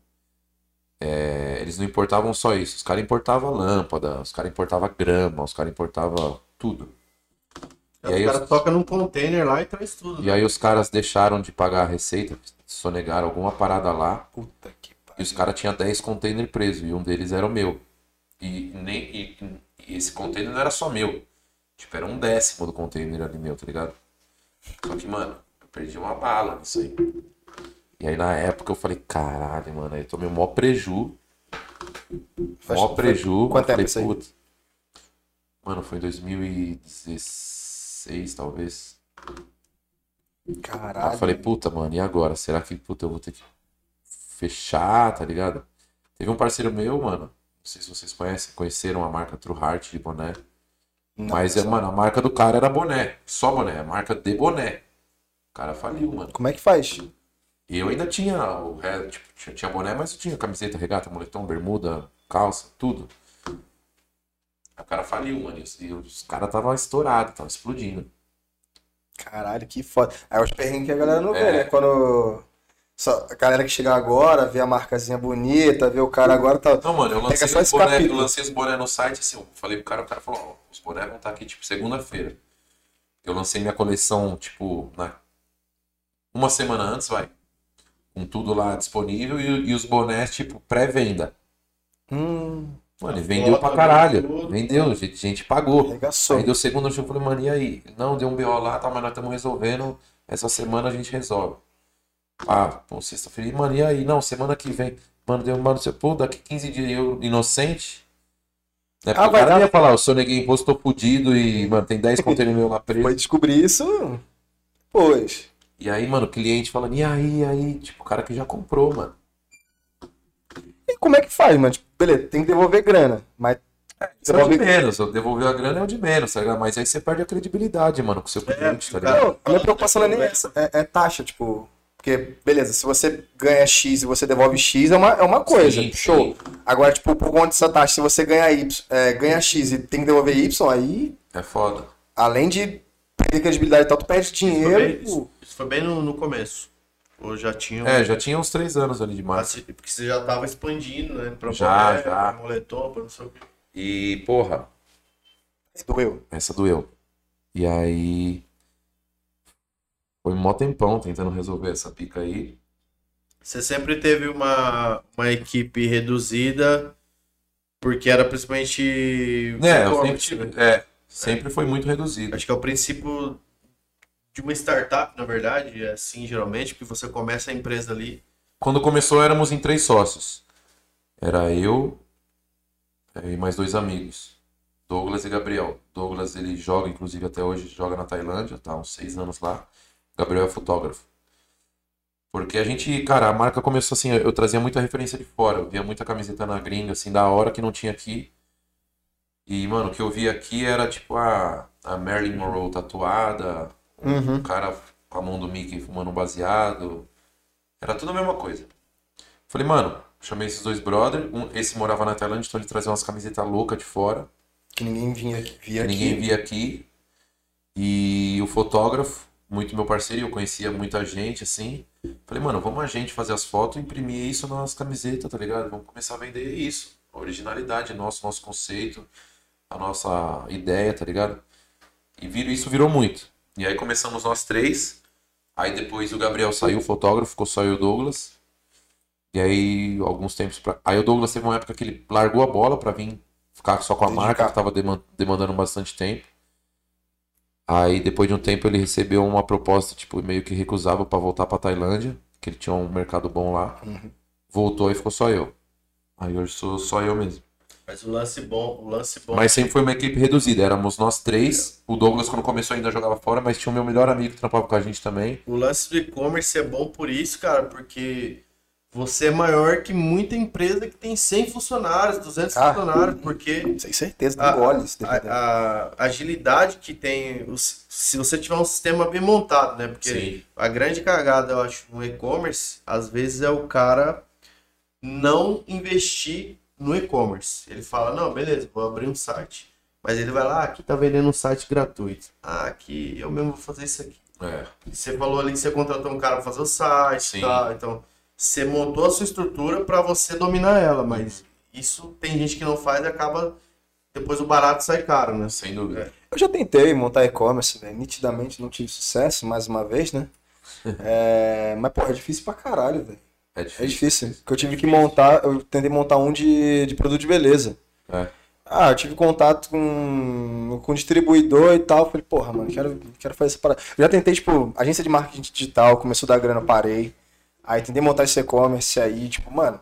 é, eles não importavam só isso. Os caras importavam lâmpada, os caras importavam grama, os caras importavam tudo. E aí os- toca num container lá e traz tudo. E né? aí os caras deixaram de pagar a receita, sonegaram alguma parada lá, Puta que e pariu. os caras tinham 10 containers presos, e um deles era o meu. E, nem, e, e esse container não era só meu. Tipo, era um décimo do container ali meu, tá ligado? Só que, mano, eu perdi uma bala nisso aí. E aí na época eu falei, caralho, mano, aí eu tomei o maior preju. Faz- Maior preju. Quanto tempo isso aí? "Puta." Mano, foi em 2016, talvez. Aí Caralho. eu falei, puta, mano, e agora? Será que, puta, eu vou ter que fechar, tá ligado? Teve um parceiro meu, mano, não sei se vocês conhecem, conheceram a marca True Heart de boné. Não, mas, é, mano, a marca do cara era boné, só boné, a marca de boné. O cara faliu, mano. Como é que faz? E eu ainda tinha o resto, tipo, tinha, tinha boné, mas eu tinha camiseta, regata, moletom, bermuda, calça, tudo. O cara faliu, mano, e os, e os caras tava estourado, tava explodindo. Caralho, que foda. Aí os perrengues que a galera não vê, É. né? Quando. Só, a galera que chega agora, vê a marcazinha bonita, vê o cara agora, tá. Não, mano, eu lancei, Pega só os esse boné, eu lancei os bonés no site, assim, eu falei pro cara, o cara falou, ó, os bonés vão estar aqui, tipo, segunda-feira. Eu lancei minha coleção, tipo, na... uma semana antes, vai. Com tudo lá disponível e, e os bonés, tipo, pré-venda. Hum, Mano, e vendeu pra né, caralho. Vendeu, gente, gente pagou. arregaçou. Aí deu segunda, eu falei, mano, e aí? Não, deu um BO lá, tá, mas nós estamos resolvendo. Essa semana a gente resolve. Ah, pô, sexta-feira, mano, e aí? Não, semana que vem. Mano, deu, mano, você, pô, daqui 15 dias eu, inocente. Né? Ah, o vai cara dar- ia falar, eu soneguei imposto, tô fudido e, mano, tem 10 containers meu lá preso. Foi descobrir isso. Pois. E aí, mano, o cliente falando, e aí, e aí? Tipo, o cara que já comprou, mano. E como é que faz, mano? Tipo, beleza, tem que devolver grana. Mas Isso é o de menos, devolver a grana é o de menos, tá ligado? Mas aí você perde a credibilidade, mano, com o seu cliente, tá o cara- ligado? Não, a minha preocupação não é nem essa. É, é taxa, tipo. Porque, beleza, se você ganha X e você devolve X, é uma, é uma coisa. Sim, show. sim. Agora, tipo, por conta dessa taxa, se você ganha Y, é, ganha X e tem que devolver Y, aí, É foda. além de perder credibilidade e tal, tu perde Isso foi dinheiro. bem, isso- isso foi bem no, no começo. Ou já tinha. um- É, já tinha uns três anos ali de. Assim, Porque você já tava expandindo, né? Pra Já, já. pra moletom, pra não sei o quê. E, porra, Doeu. essa doeu. E aí. Foi um mó tempão tentando resolver essa pica aí. Você sempre teve uma, uma equipe reduzida, porque era principalmente. É, eu sempre, né? é, sempre foi muito reduzido. Acho que é o princípio de uma startup, na verdade, é assim geralmente, porque você começa a empresa ali. Quando começou, éramos em três sócios. Era eu eh, e mais dois amigos. Douglas e Gabriel. Douglas, ele joga, inclusive até hoje, joga na Tailândia, tá uns seis anos lá. Gabriel é fotógrafo. Porque a gente, cara, a marca começou assim, eu trazia muita referência de fora. Eu via muita camiseta na gringa, assim, da hora que não tinha aqui. E, mano, o que eu via aqui era tipo a, a Marilyn Monroe tatuada, Uhum. o cara com a mão do Mickey fumando um baseado. Era tudo a mesma coisa. Falei, mano, chamei esses dois brothers. Um, esse morava na Tailândia, então ele trazia umas camisetas loucas de fora, Que ninguém vinha aqui. Via que ninguém aqui. via aqui. E o fotógrafo, muito meu parceiro, eu conhecia muita gente, assim. Falei, mano, vamos a gente fazer as fotos e imprimir isso nas camisetas, tá ligado? Vamos começar a vender isso. A originalidade nosso, nosso conceito, a nossa ideia, tá ligado? E vir- isso virou muito. E aí começamos nós três. Aí depois o Gabriel saiu, o fotógrafo, ficou só eu e o Douglas. E aí, alguns tempos pra... Aí o Douglas teve uma época que ele largou a bola pra vir ficar só com a Dedicar. marca, que tava deman- demandando bastante tempo. Aí depois de um tempo ele recebeu uma proposta, tipo, meio que recusável pra voltar pra Tailândia, que ele tinha um mercado bom lá. Uhum. Voltou e ficou só eu. Aí hoje sou só eu mesmo. Mas o lance bom, o lance bom. Mas sempre foi uma equipe reduzida. Éramos nós três. O Douglas, quando começou, ainda jogava fora, mas tinha o meu melhor amigo que trampava com a gente também. O lance do e-commerce é bom por isso, cara, porque você é maior que muita empresa que tem 100 funcionários, 200 Ah. funcionários, porque Sem certeza, a, não olha isso. dependendo. a- a agilidade que tem, os- se você tiver um sistema bem montado, né? Porque Sim. a grande cagada, eu acho, no e-commerce, às vezes é o cara não investir no e-commerce. Ele fala, não, beleza, vou abrir um site. Mas ele vai lá, "Ah, aqui tá vendendo um site gratuito. Ah, aqui eu mesmo vou fazer isso aqui. É. Você falou ali que você contratou um cara pra fazer o site Sim. e tal. Então, você montou a sua estrutura pra você dominar ela, mas isso tem gente que não faz e acaba. Depois o barato sai caro, né? Sem dúvida. Eu já tentei montar e-commerce, velho. Nitidamente não tive sucesso, mais uma vez, né? É, mas, pô, é difícil pra caralho, velho. É É difícil. difícil. Porque eu tive que montar, eu tentei montar um de, de produto de beleza. É. Ah, eu tive contato com, com distribuidor e tal. Falei, porra, mano, quero, quero fazer essa parada. Eu já tentei, tipo, agência de marketing digital, começou a dar grana, parei. Aí tentei montar esse e-commerce aí, tipo, mano,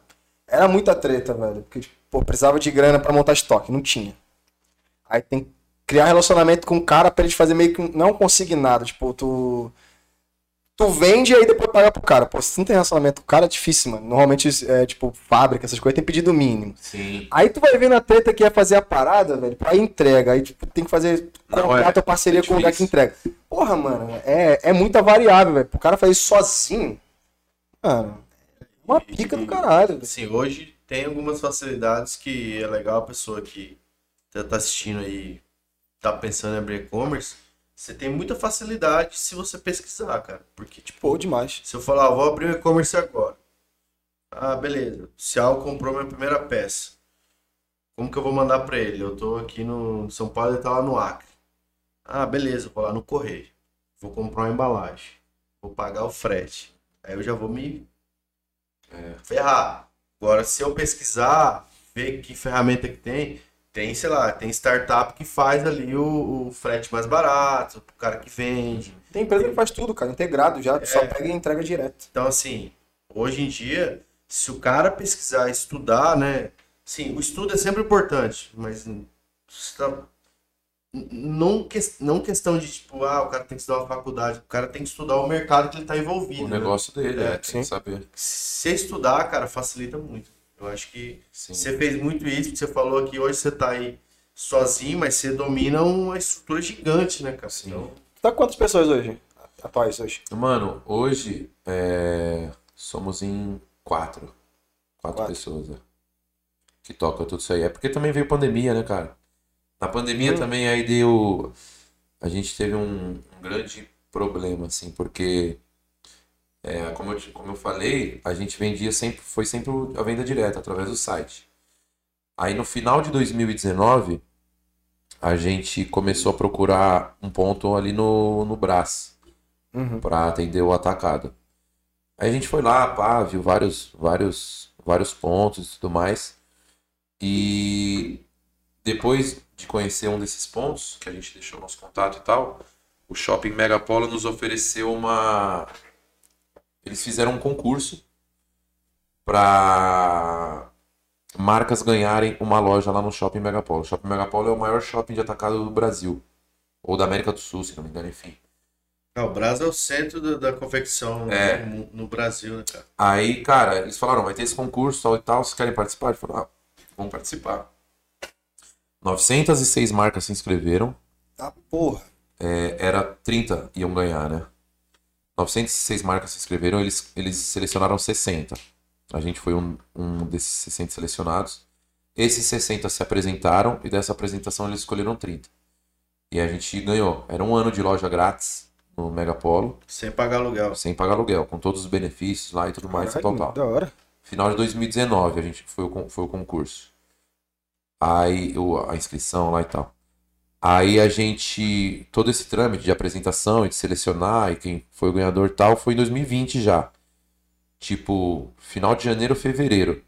era muita treta, velho. Porque, tipo, pô, precisava de grana pra montar estoque, não tinha. Aí tem que criar relacionamento com o cara pra ele fazer meio que não consignado, tipo, tu. Tu vende e aí depois paga pro cara. Pô, se não tem relacionamento com o cara, é difícil, mano. Normalmente, é, tipo, fábrica, essas coisas, tem pedido mínimo. Sim. Aí tu vai vendo a treta que é fazer a parada, velho, pra entrega. Aí tipo, tem que fazer Não, contrato é- ou parceria é com o lugar que entrega. Porra, mano, é, é muita variável, velho. Pro cara fazer isso sozinho, é uma pica do caralho. velho. Assim, hoje tem algumas facilidades que é legal a pessoa que tá tá assistindo aí, tá pensando em abrir e-commerce, você tem muita facilidade se você pesquisar, cara. Porque, tipo, Pô, demais. se eu falar, vou abrir um e-commerce agora. Ah, beleza. O Cial comprou minha primeira peça. Como que eu vou mandar pra ele? Eu tô aqui no São Paulo, ele tá lá no Acre. Ah, beleza, vou lá no correio. Vou comprar uma embalagem. Vou pagar o frete. Aí eu já vou me É. ferrar. Agora, se eu pesquisar, ver que ferramenta que tem, tem, sei lá, tem startup que faz ali o, o frete mais barato, pro cara que vende. Tem empresa que faz tudo, cara, integrado já, tu só É. pega e entrega direto. Então, assim, hoje em dia, se o cara pesquisar, estudar, né? Sim, o estudo é sempre importante, mas você tá- não, ques- não questão de, tipo, ah, o cara tem que estudar uma faculdade, o cara tem que estudar o mercado que ele está envolvido. O né? negócio dele, É, é, tem sim. que saber. Se estudar, cara, facilita muito. Eu acho que Sim. você fez muito isso, porque você falou que hoje você tá aí sozinho, mas você domina uma estrutura gigante, né, cara? Sim. Então, Tá com quantas pessoas hoje? Atuais hoje? Mano, hoje é, somos em quatro. Quatro, Quatro. pessoas, é. Que tocam tudo isso aí. É porque também veio pandemia, né, cara? Na pandemia Hum. também aí deu. A gente teve um, um grande problema, assim, porque. é, como, eu, como eu falei, a gente vendia sempre. Foi sempre a venda direta, através do site. Aí no final de 2019, a gente começou a procurar um ponto ali no, no Brás Uhum. para atender o atacado. Aí a gente foi lá, pá, viu vários, vários, vários pontos e tudo mais. E depois de conhecer um desses pontos, que a gente deixou nosso contato e tal, o Shopping Megapolo nos ofereceu uma. Eles fizeram um concurso para marcas ganharem uma loja lá no Shopping Megapolo. O Shopping Megapolo é o maior shopping de atacado do Brasil. Ou da América do Sul, se não me engano, enfim. ah, o Brás é o centro da, da confecção É. no, no Brasil, né, cara? Aí, cara, eles falaram, vai ter esse concurso tal e tal, vocês querem participar? Eu falei, ah, vamos participar. 906 marcas se inscreveram, Tá porra. é, era 30 iam ganhar, né? 906 marcas se inscreveram, eles, eles selecionaram 60. A gente foi um, um desses 60 selecionados. Esses 60 se apresentaram e dessa apresentação eles escolheram 30. E a gente ganhou. Era um ano de loja grátis no Megapolo, Sem pagar aluguel. sem pagar aluguel, com todos os benefícios lá e tudo mais, tal, tal. da hora. Final de 2019 a gente foi o, foi o concurso. Aí a inscrição lá e tal. Aí a gente. Todo esse trâmite de apresentação e de selecionar e quem foi o ganhador e tal foi em 2020 já. Tipo, final de janeiro, fevereiro.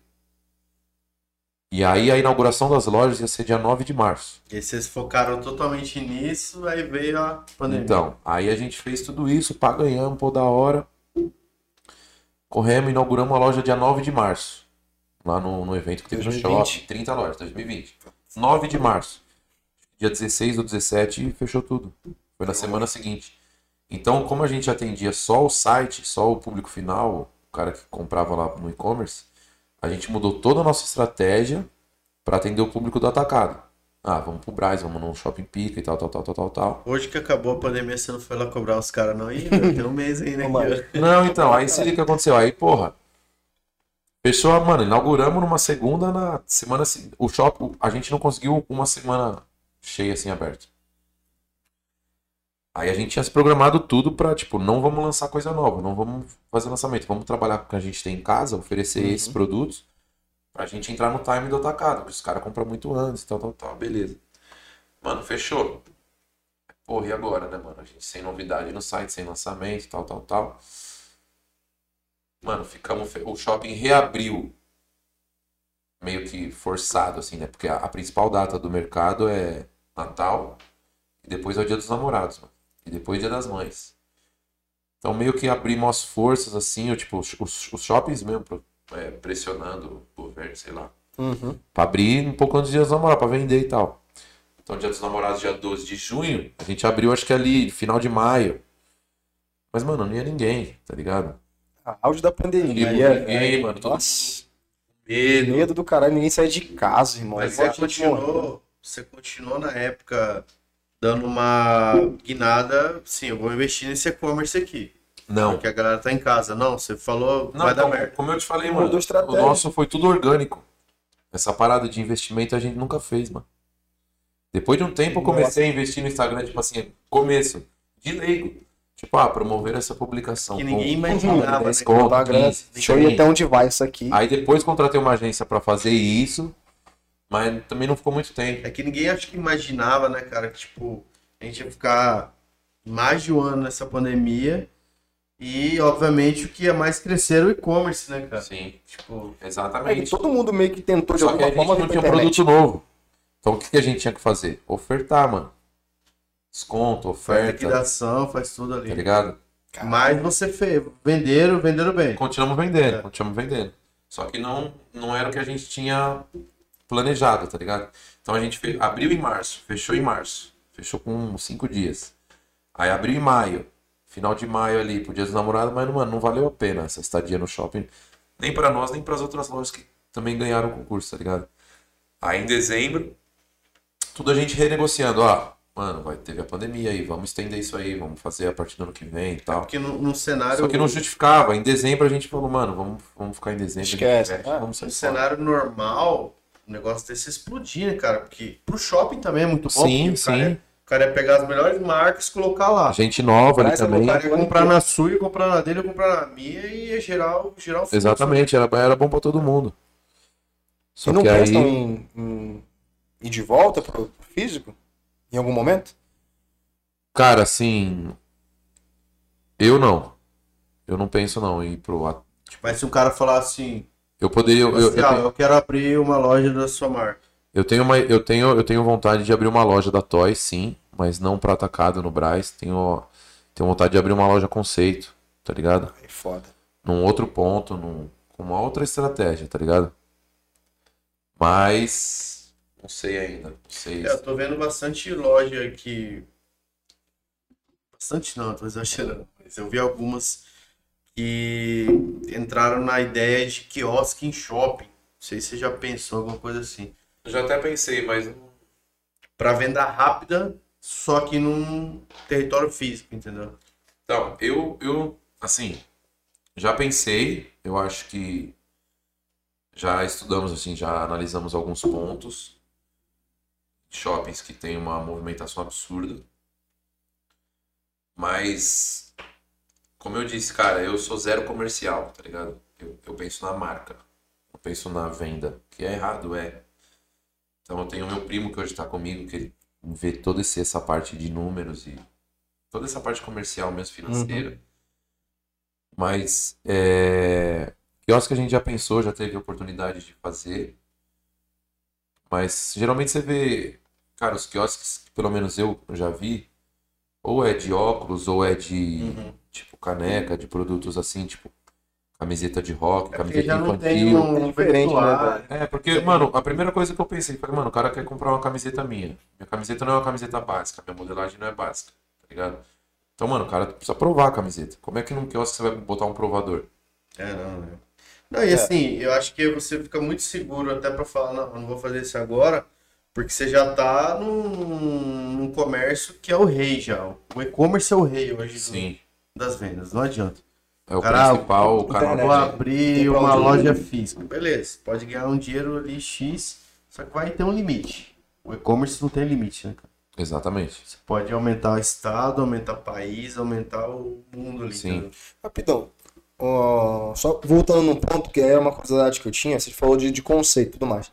E aí a inauguração das lojas ia ser dia 9 de março. E vocês focaram totalmente nisso, aí veio a pandemia. Então, aí a gente fez tudo isso, pá, ganhamos, pô, da hora. Corremos, inauguramos a loja dia 9 de março. Lá no, no evento que teve 2020. no shopping. 30 lojas, 2020. 9 de março. Dia 16 ou 17 fechou tudo. Foi na semana seguinte. Então, como a gente atendia só o site, só o público final, o cara que comprava lá no e-commerce, a gente mudou toda a nossa estratégia para atender o público do atacado. Ah, vamos pro Braz, vamos num shopping pica e tal, tal, tal, tal, tal, tal. Hoje que acabou a pandemia, você não foi lá cobrar os caras, não? Ih, tem um mês aí, né? Não, então, aí se liga o que aconteceu. Aí, porra. Fechou, mano, inauguramos numa segunda, na semana. se- O shopping, a gente não conseguiu uma semana cheia assim aberto. Aí a gente tinha se programado tudo pra, tipo, não vamos lançar coisa nova, não vamos fazer lançamento, vamos trabalhar com o que a gente tem em casa, oferecer Uhum. esses produtos pra gente entrar no time do atacado, porque os caras compram muito antes, tal, tal, tal, beleza. Mano, fechou. porra, e agora, né, mano? A gente sem novidade no site, sem lançamento, tal, tal, tal. Mano, ficamos. O shopping reabriu meio que forçado, assim, né? Porque a, a principal data do mercado é Natal e depois é o Dia dos Namorados, mano. E depois Dia das Mães. Então meio que abrimos as forças, assim, eu, tipo, os, os- shoppings mesmo, é, pressionando o governo, sei lá. Uhum. Pra abrir um pouco antes do Dia dos Namorados, pra vender e tal. Então, Dia dos Namorados, dia 12 de junho, a gente abriu, acho que ali, final de maio. Mas, mano, não ia ninguém, tá ligado? Auge da pandemia. Ninguém, velho. mano, Nossa. Medo. Medo do caralho, ninguém sai de casa, irmão. Mas você continuou, você continuou na época dando uma guinada, sim, eu vou investir nesse e-commerce aqui. Não. Porque a galera tá em casa. Não, você falou, Não, vai dar então, merda. como eu te falei, mano, o nosso foi tudo orgânico. Essa parada de investimento a gente nunca fez, mano. Depois de um tempo eu comecei a investir no Instagram, tipo assim, começo, de leigo. Tipo, ah, promover essa publicação. Que ninguém imaginava, 10 né? conto, Botar a grana. 15, Deixa eu ir 30. até onde vai isso aqui. Aí depois contratei uma agência pra fazer isso, mas também não ficou muito tempo. É que ninguém acho que imaginava, né, cara, que tipo, a gente ia ficar mais de um ano nessa pandemia. E, obviamente, o que ia mais crescer era o e-commerce, né, cara? Sim, Tipo, É exatamente. todo mundo meio que tentou de Só que a alguma gente forma não tinha internet. produto novo. Então o que que a gente tinha que fazer? Ofertar, mano. Desconto, faz oferta, liquidação, faz tudo tá ali. ligado? Mas você fez. Venderam, venderam bem. Continuamos vendendo, É. continuamos vendendo. Só que não, não era o que a gente tinha planejado, tá ligado? Então a gente fe- abriu em março, fechou em março. Fechou com cinco dias. Aí abriu em maio. Final de maio ali, pro dia dos namorados, mas mano, não valeu a pena essa estadia no shopping. Nem pra nós, nem pras outras lojas que também ganharam o concurso, tá ligado? Aí em dezembro, tudo a gente renegociando. Ó, mano, vai, teve a pandemia aí, vamos estender isso aí, vamos fazer a partir do ano que vem e tal. Porque no, no cenário. Só que não justificava. Em dezembro a gente falou, mano, vamos, vamos ficar em dezembro. Esquece. a gente Ah, vamos sair No cenário normal, o negócio desse explodir, né, cara? Porque pro shopping também é muito bom. Sim, o cara, sim. o cara ia pegar as melhores marcas e colocar lá. Gente nova ali também. O cara ia comprar na sua, ia comprar na dele, ia comprar na minha e ia gerar, o- gerar o fluxo. Exatamente, era, era bom pra todo mundo. Só E não que aí. em, em ir de volta pro físico? Em algum momento? Cara, assim. Eu não. Eu não penso não em ir pro. at- Mas se um cara falar assim, Eu poderia. Eu, eu, assim, ah, tenho, eu quero abrir uma loja da sua marca. eu, tenho uma, eu, tenho, eu tenho vontade de abrir uma loja da Toys, sim, mas não pra atacado no Braz. Tenho, tenho vontade de abrir uma loja conceito, tá ligado? É foda. num outro ponto, num, com uma outra estratégia, tá ligado? Mas não sei ainda. Não sei. É, eu tô vendo bastante loja que. Bastante não, tô exagerando. Mas eu vi algumas que entraram na ideia de quiosque em shopping. Não sei se você já pensou alguma coisa assim. Eu já até pensei, mas Pra venda rápida, só que num território físico, entendeu? então, eu eu assim, já pensei, eu acho que já estudamos assim, já analisamos alguns pontos shoppings que tem uma movimentação absurda. Mas como eu disse, cara, eu sou zero comercial, tá ligado? Eu, eu penso na marca. Eu penso na venda, que é errado, é. Então eu tenho meu primo que hoje tá comigo, que ele vê toda essa parte de números e toda essa parte comercial mesmo, financeira. Mas é, quiosque a gente já pensou, já teve oportunidade de fazer. Mas geralmente você vê, cara, os quiosques, que pelo menos eu já vi, ou é de óculos, ou é de tipo caneca, de produtos assim, tipo camiseta de rock, É camiseta já não tem infantil. um É diferente, né. É, porque, mano, a primeira coisa que eu pensei foi, mano, o cara quer comprar uma camiseta minha. Minha camiseta não é uma camiseta básica, minha modelagem não é básica, tá ligado? Então, mano, o cara precisa provar a camiseta. Como é que num quiosque você vai botar um provador? É, não, né? Não, e assim, eu acho que você fica muito seguro até pra falar, não, eu não vou fazer isso agora, porque você já tá num, num comércio que é o rei já. O e-commerce é o rei hoje do- Sim. das vendas, não adianta. É o Cara, principal, o cara. Vou abrir uma loja física. Beleza, pode ganhar um dinheiro ali X, só que vai ter um limite. O e-commerce não tem limite, né, cara? Exatamente. Você pode aumentar o estado, aumentar o país, aumentar o mundo ali. Sim. entendeu? Rapidão. Ó, só voltando num ponto que é uma curiosidade que eu tinha, você falou de, de conceito e tudo mais.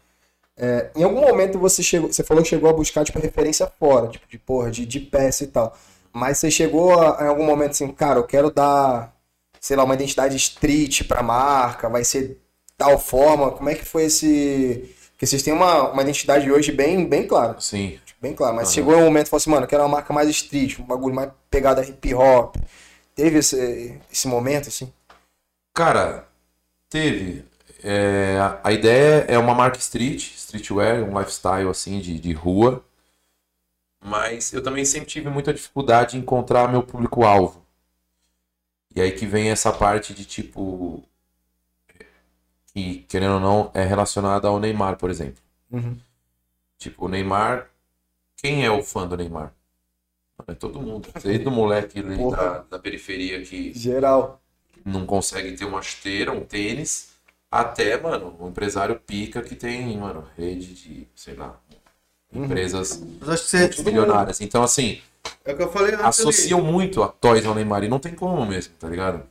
É, em algum momento você chegou, você falou que chegou a buscar tipo referência fora, tipo de porra, de, de peça e tal. Mas você chegou a, em algum momento assim, cara, eu quero dar, sei lá, uma identidade street pra marca, vai ser tal forma. Como é que foi esse porque vocês têm uma, uma identidade hoje bem, bem clara. Sim. Bem clara. Mas Aham. chegou um momento e falou assim, mano, eu quero uma marca mais street, um bagulho mais pegada hip hop. Teve esse, esse momento, assim? Cara, teve. É, a- ideia é uma marca street, streetwear, um lifestyle assim de, de rua. Mas eu também sempre tive muita dificuldade em encontrar meu público-alvo. E aí que vem essa parte de tipo. Que, querendo ou não, é relacionada ao Neymar, por exemplo. Uhum. Tipo, o Neymar. Quem é o fã do Neymar? É todo mundo. Desde o moleque da, da periferia que Geral. não consegue ter uma chuteira, um tênis, até, mano, um empresário pica que tem, mano, rede de, sei lá, Uhum. empresas Mas acho que você. milionárias. Então, assim, É o que eu falei antes. ali. associam muito a Toys ao Neymar e não tem como mesmo, tá ligado?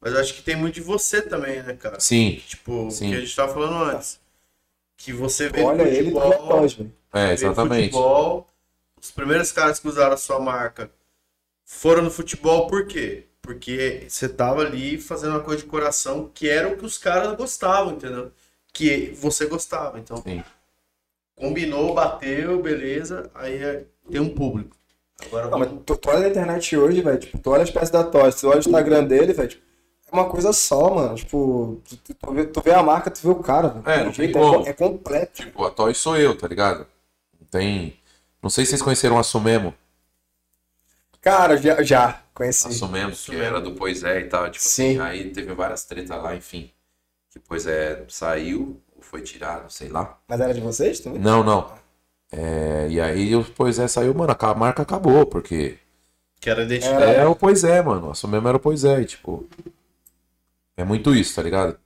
Mas acho que tem muito de você também, né, cara? Sim, Tipo, o Sim. que a gente tava falando antes. Que você vê Olha ele do futebol, Toys, velho. é, exatamente. futebol, os primeiros caras que usaram a sua marca foram no futebol por quê? Porque você tava ali fazendo uma coisa de coração que era o que os caras gostavam, entendeu? Que você gostava. Então, Sim. combinou, bateu, beleza, aí é- tem um público. Agora Não, mas vamos- tu, tu olha a internet hoje, velho, tipo, tu olha as peças da Toys, tu olha o Instagram dele, velho, tipo, é uma coisa só, mano. Tipo, tu, tu- tu vê, tu vê a marca, tu vê o cara, velho. É, não O jeito tem é, como. é completo. Tipo, a Toys sou eu, tá ligado? Não tem... Não sei se vocês conheceram a Sumemo. Cara, já, já conheci. Sumemo, que era do Pois é e tal. Tipo Sim. assim, aí teve várias tretas lá, enfim. Que Pois é saiu, ou foi tirado, sei lá. Mas era de vocês também? Não, não. É, e aí o Pois é saiu, mano, a marca acabou, porque que era identidade. é o Pois é, mano. A mesmo era o Pois é, e, tipo. É muito isso, tá ligado?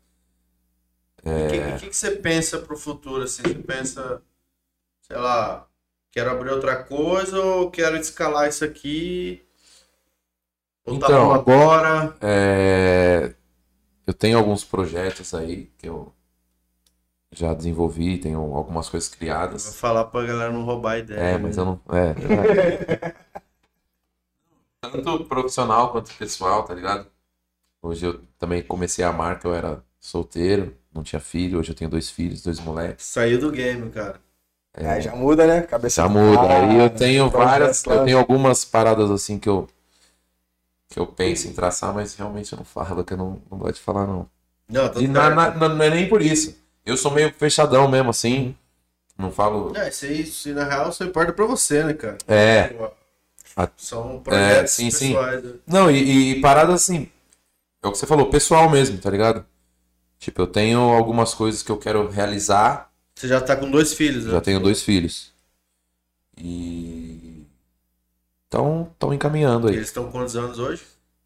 O que, o que, que você pensa pro futuro, assim? Você pensa, sei lá, quero abrir outra coisa ou quero escalar isso aqui? Ou tá Então, bom agora? É, eu tenho alguns projetos aí que eu já desenvolvi, tenho algumas coisas Vou criadas. falar pra galera não roubar a ideia. É, mas né? eu não. É, verdade. Tanto profissional quanto pessoal, tá ligado? Hoje eu também comecei a marca, eu era solteiro, não tinha filho, hoje eu tenho dois filhos, dois moleques. Saiu do game, cara. É, já muda, né? Cabeça Já muda. cara, Aí eu tenho projeto várias, lá. eu tenho algumas paradas assim que eu que eu penso em traçar, mas realmente eu não falo, que eu não, não gosto de falar não. Não, E na- certo. na- na- não é nem por isso. Eu sou meio fechadão mesmo assim. Não falo. É, isso aí, aí, na real só importa pra você, né, cara? É. A- São projetos sim, sim. pessoais. né? Não, e, e paradas assim. É o que você falou, pessoal mesmo, tá ligado? Tipo, eu tenho algumas coisas que eu quero realizar. Você já tá com dois filhos, né? Já tenho dois filhos. E. Então, estão encaminhando aí. Eles estão quantos anos hoje?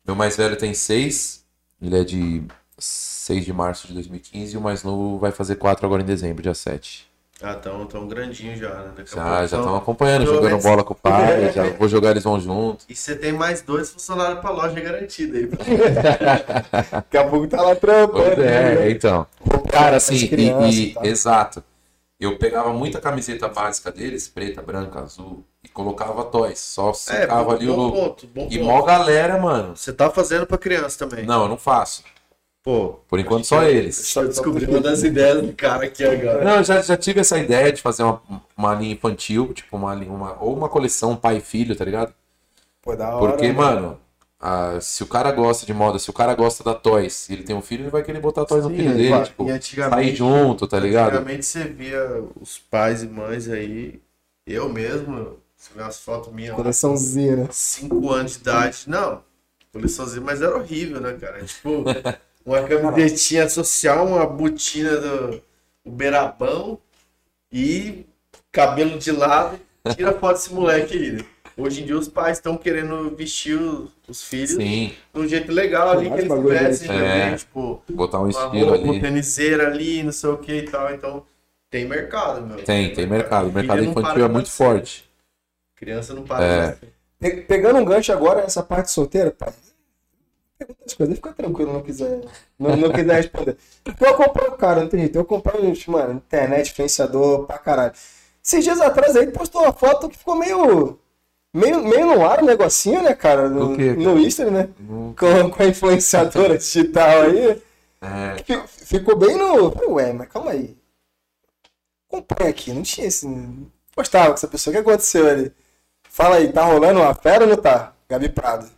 Meu mais velho tem seis. Ele é de 6 de março de 2015. E o mais novo vai fazer quatro agora em dezembro, dia 7. Ah, estão tão grandinhos já, né? Daqui a Já pouco já tão- estão acompanhando, jogando menos- bola com o pai. já vou jogar, eles vão junto. E você tem mais dois funcionários pra loja garantida aí. Daqui a pouco tá lá trampando. É, então. Cara, assim, As e- e- tal. exato. Eu pegava muita camiseta básica deles, preta, branca, azul, e colocava toys. Só secava bom, ali o logo. ponto, bom E ponto. mó galera, mano. Você tá fazendo pra criança também. Não, eu não faço. Pô, Por enquanto só eles. só descobri uma das ideias do cara aqui agora. Não, eu já, já tive essa ideia de fazer uma, uma linha infantil, tipo uma linha, uma, ou uma coleção pai e filho, tá ligado? Pô, da hora. Porque, né? mano, ah, se o cara gosta de moda, se o cara gosta da Toys, e ele tem um filho, ele vai querer botar Toys no Sim, filho dele, vai. tipo, E sair junto, tá ligado? Antigamente você via os pais e mães aí, eu mesmo, você vê umas fotos minhas lá, Coleçãozinha, né? 5 anos de idade. Não, coleçãozinha, mas era horrível, né, cara? Tipo, uma camisetinha social, uma botina do Uberabão e cabelo de lado. Tira foto desse moleque aí. né? Hoje em dia os pais estão querendo vestir os, os filhos Sim, de um jeito legal ali que eles vestem também, É. tipo, botar um uma estilo roupa, um ali. têniseira ali, não sei o que e tal. Então, tem mercado, meu. Tem, tem mercado. O mercado infantil é muito forte. Criança não para É. Pe- Pegando um gancho agora nessa parte solteira, pai. pergunta as coisas, fica tranquilo, não quiser, não, não quiser responder. Porque eu acompanho, cara, não tem jeito. Eu acompanho, mano, internet, influenciador pra caralho. Esses dias atrás aí postou uma foto que ficou meio. Meio, meio no ar o negocinho, né, cara? No, quê, cara? no Instagram, né? No- Com, com a influenciadora digital aí. É, Fi- Ficou bem no. Ué, mas calma aí. Acompanha aqui, não tinha esse. Postava com essa pessoa. O que aconteceu ali? Fala aí, tá rolando uma fera ou não tá? Gabi Prado.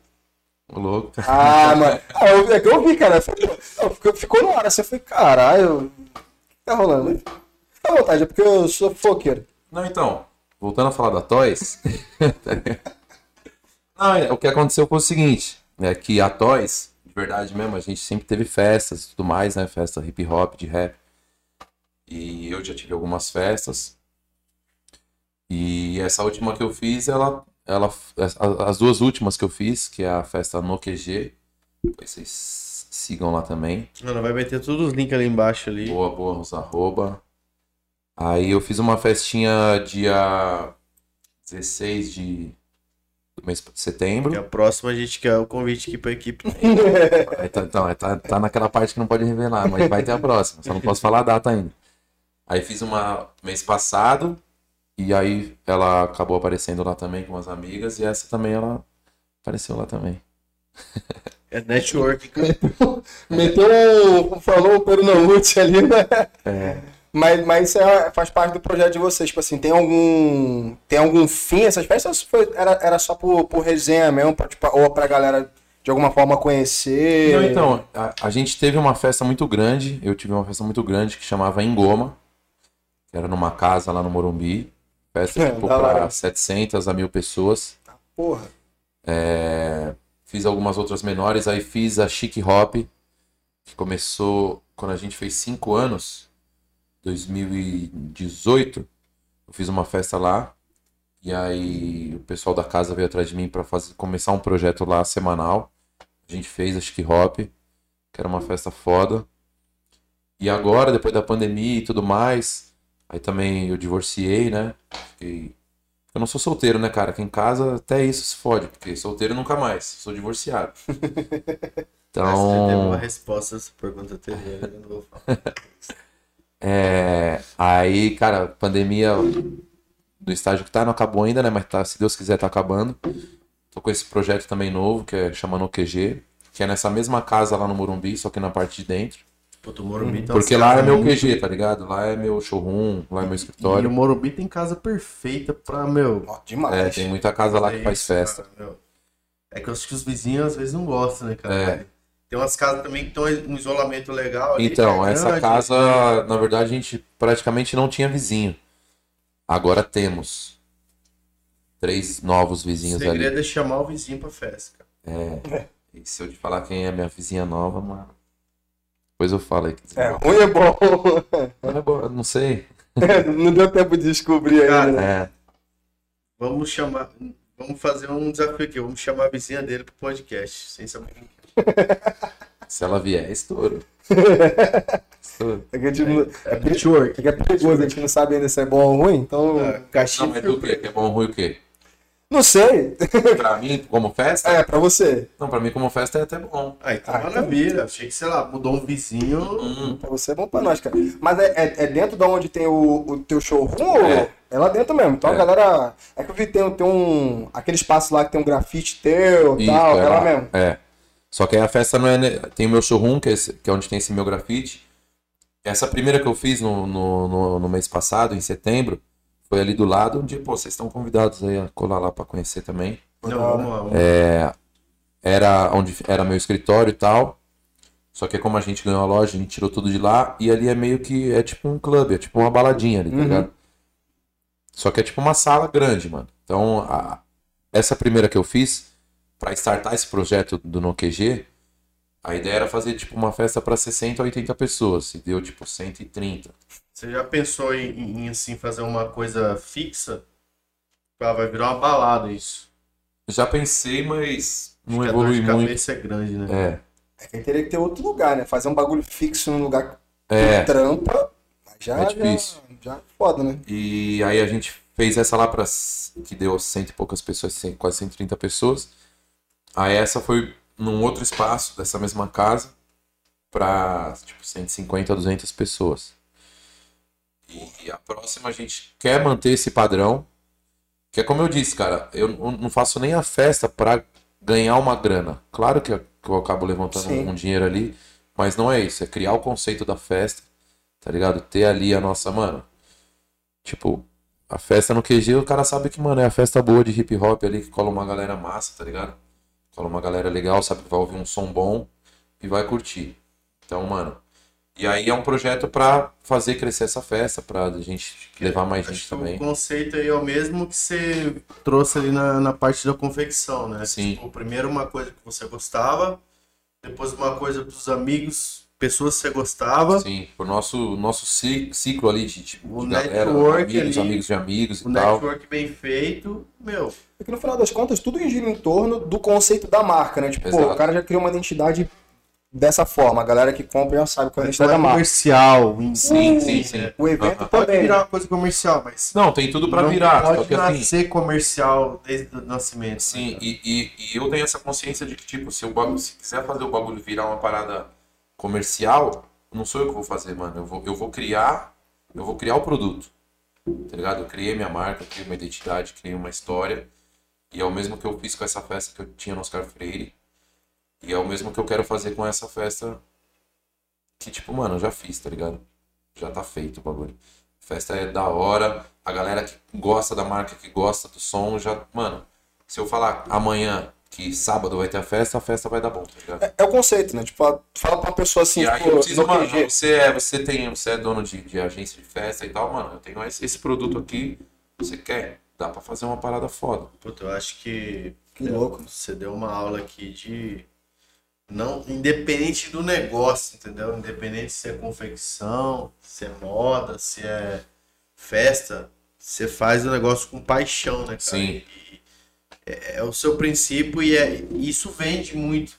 louco. Ah, mano. Ah, eu, é que eu vi, cara. Ficou, ficou no ar assim. Eu falei, caralho. O que tá rolando? Fica à vontade, é porque eu sou foqueiro. Não, então, voltando a falar da Toys. Não, é, o que aconteceu foi o seguinte: é que a Toys, de verdade mesmo, a gente sempre teve festas e tudo mais, né? Festa hip hop, de rap. E eu já tive algumas festas. E essa última que eu fiz, ela. ela as- as duas últimas que eu fiz, que é a festa no QG. Depois vocês sigam lá também. Mano, vai meter todos os links ali embaixo ali. Boa, boa, os arroba. Aí eu fiz uma festinha dia 16 de do mês de setembro. Que a próxima a gente quer o convite aqui pra equipe. Aí tá, então, é, tá, tá naquela parte que não pode revelar, mas vai ter a próxima. Só não posso falar a data ainda. Aí fiz uma mês passado. E aí ela acabou aparecendo lá também com umas amigas. E essa também ela apareceu lá também. É network. Meteu um. Falou um Perunamute ali, né? É. Mas, mas isso é- faz parte do projeto de vocês. Tipo assim, tem algum. Tem algum fim essas festas? Ou foi- era, era só por, por resenha mesmo? Pra, tipo, ou pra galera de alguma forma conhecer? Não, então, a, a gente teve uma festa muito grande. Eu tive uma festa muito grande que chamava Engoma. Que era numa casa lá no Morumbi. Festa É, tipo para 700 a mil pessoas. Porra. É, fiz algumas outras menores, aí fiz a Chic Hop, que começou quando a gente fez 5 anos, 2018. Eu fiz uma festa lá, e aí o pessoal da casa veio atrás de mim para começar um projeto lá semanal. A gente fez a Chic Hop, que era uma festa foda. E agora, depois da pandemia e tudo mais, aí também eu divorciei, né? Fiquei eu não sou solteiro, né, cara? Aqui em casa até isso se fode, porque solteiro nunca mais. Sou divorciado. Mas você teve Então, uma resposta a essa pergunta anterior, eu não vou falar. é, aí, cara, pandemia do estágio que tá, não acabou ainda, né? Mas tá, se Deus quiser, tá acabando. Tô com esse projeto também novo, que é chamando QG, que é nessa mesma casa lá no Morumbi, só que na parte de dentro. Puta, o Morumbi tem Porque lá é meu QG, tá ligado? Lá é meu showroom, lá é meu E o escritório. Morumbi tem casa perfeita pra, meu. Ó, demais. É, tem muita casa lá que faz isso, festa. cara. É que eu acho que os vizinhos às vezes não gostam, né, cara? É. Tem umas casas também que estão um isolamento legal. ali, Então, é essa grande, casa, na verdade, a gente praticamente não tinha vizinho. Agora temos três novos O vizinhos segredo ali. é chamar o vizinho pra festa, cara. É. E se eu te falar quem é minha vizinha nova, mano. Depois eu falo aí. É, ruim é bom. Não, é bom, não sei. não deu tempo de descobrir Cara, ainda. né? É. Vamos chamar. Vamos fazer um desafio aqui. Vamos chamar a vizinha dele pro podcast. Sem saber. Se ela vier, é estouro. Estouro. É que a não- É é que é perigoso, a gente não sabe ainda se é bom ou ruim, então. É, Não, Caixinha. mas do quê? Que é bom ou ruim o quê? Não sei. Pra mim, como festa? É, pra você. Não, pra mim, como festa é até bom. Ah, então Ah, maravilha. Achei que, sei lá, mudou um vizinho. Hum, Pra você é bom pra nós, cara. Mas é, é, é dentro de onde tem o, o teu showroom É. é lá dentro mesmo? Então a É. galera. É que eu vi tem, tem um. aquele espaço lá que tem um grafite teu e tal, é, é lá lá. mesmo. É. Só que aí a festa não é. Tem o meu showroom, que é, esse- que é onde tem esse meu grafite. Essa primeira que eu fiz no, no, no, no mês passado, em setembro, foi ali do lado, onde, pô, vocês estão convidados aí a colar lá pra conhecer também. Não, vamos lá. Vamos lá. É, era onde era meu escritório e tal. Só que como a gente ganhou a loja, a gente tirou tudo de lá. E ali é meio que. É tipo um clube, é tipo uma baladinha ali, tá Uhum. ligado? Só que é tipo uma sala grande, mano. Então, a- essa primeira que eu fiz, pra startar esse projeto do No QG, a ideia era fazer tipo uma festa pra 60, 80 pessoas. E deu tipo 130. Você já pensou em, em, assim, fazer uma coisa fixa? Ah, vai virar uma balada isso. Já pensei, mas não Acho a evolui de muito. cabeça é grande, né? É. É que teria que ter outro lugar, né? Fazer um bagulho fixo num lugar que É. trampa. Já, É difícil. Já, já é foda, né? E aí a gente fez essa lá para que deu cento e poucas pessoas, quase 130 pessoas. Aí essa foi num outro espaço dessa mesma casa para tipo 150 a 200 pessoas. E, a próxima a gente quer manter esse padrão, que é como eu disse, cara, eu não faço nem a festa para ganhar uma grana. Claro que eu, que eu acabo levantando Sim. um dinheiro ali, mas não é isso, é criar o conceito da festa, tá ligado? Ter ali a nossa, mano. Tipo, a festa no QG, o cara sabe que, mano, é a festa boa de hip hop ali, que cola uma galera massa, tá ligado? Cola uma galera legal, sabe que vai ouvir um som bom e vai curtir. Então, mano. E aí é um projeto pra fazer crescer essa festa, pra gente levar mais Acho gente também. O conceito aí é o mesmo que você trouxe ali na, na parte da confecção, né? Sim. Tipo, primeiro uma coisa que você gostava, depois uma coisa pros amigos, pessoas que você gostava, Sim, o nosso, nosso ci- ciclo ali de, de, O galera, network amigos, ali, amigos de amigos o e tal. network bem feito, meu, É que no final das contas, tudo gira em torno do conceito da marca, né? Tipo, pô, o cara já criou uma identidade dessa forma. A galera que compra já sabe qual é a identidade da marca. comercial. em- Sim, sim, sim. né? O evento. Pode virar uma coisa comercial, mas Não, tem tudo pra não virar, só pode que assim, nascer comercial desde o nascimento. Sim, né? e, e, e eu tenho essa consciência de que, tipo, se, o bagulho, se quiser fazer o bagulho virar uma parada comercial, não sou eu que vou fazer, mano. Eu vou, eu vou criar, eu vou criar o produto. Tá ligado? Eu criei minha marca, criei uma identidade, criei uma história. E é o mesmo que eu fiz com essa festa que eu tinha no Oscar Freire. E é o mesmo que eu quero fazer com essa festa que, tipo, mano, eu já fiz, tá ligado? Já tá feito o bagulho. Festa é da hora, a galera que gosta da marca, que gosta do som, já. Mano, se eu falar amanhã que sábado vai ter a festa, a festa vai dar bom, tá ligado? É, é o conceito, né? Tipo, fala pra uma pessoa assim, e aí tipo, eu preciso, no mano, você é, você tem, você é dono de, de agência de festa e tal, mano, eu tenho esse, esse produto aqui, você quer? Dá pra fazer uma parada foda. Puta, eu acho que. Que louco. Você deu uma aula aqui de. Não, independente do negócio, entendeu? Independente se é confecção, se é moda, se é festa, você faz o negócio com paixão, né, cara? Sim. E é, é o seu princípio e é, isso vende muito.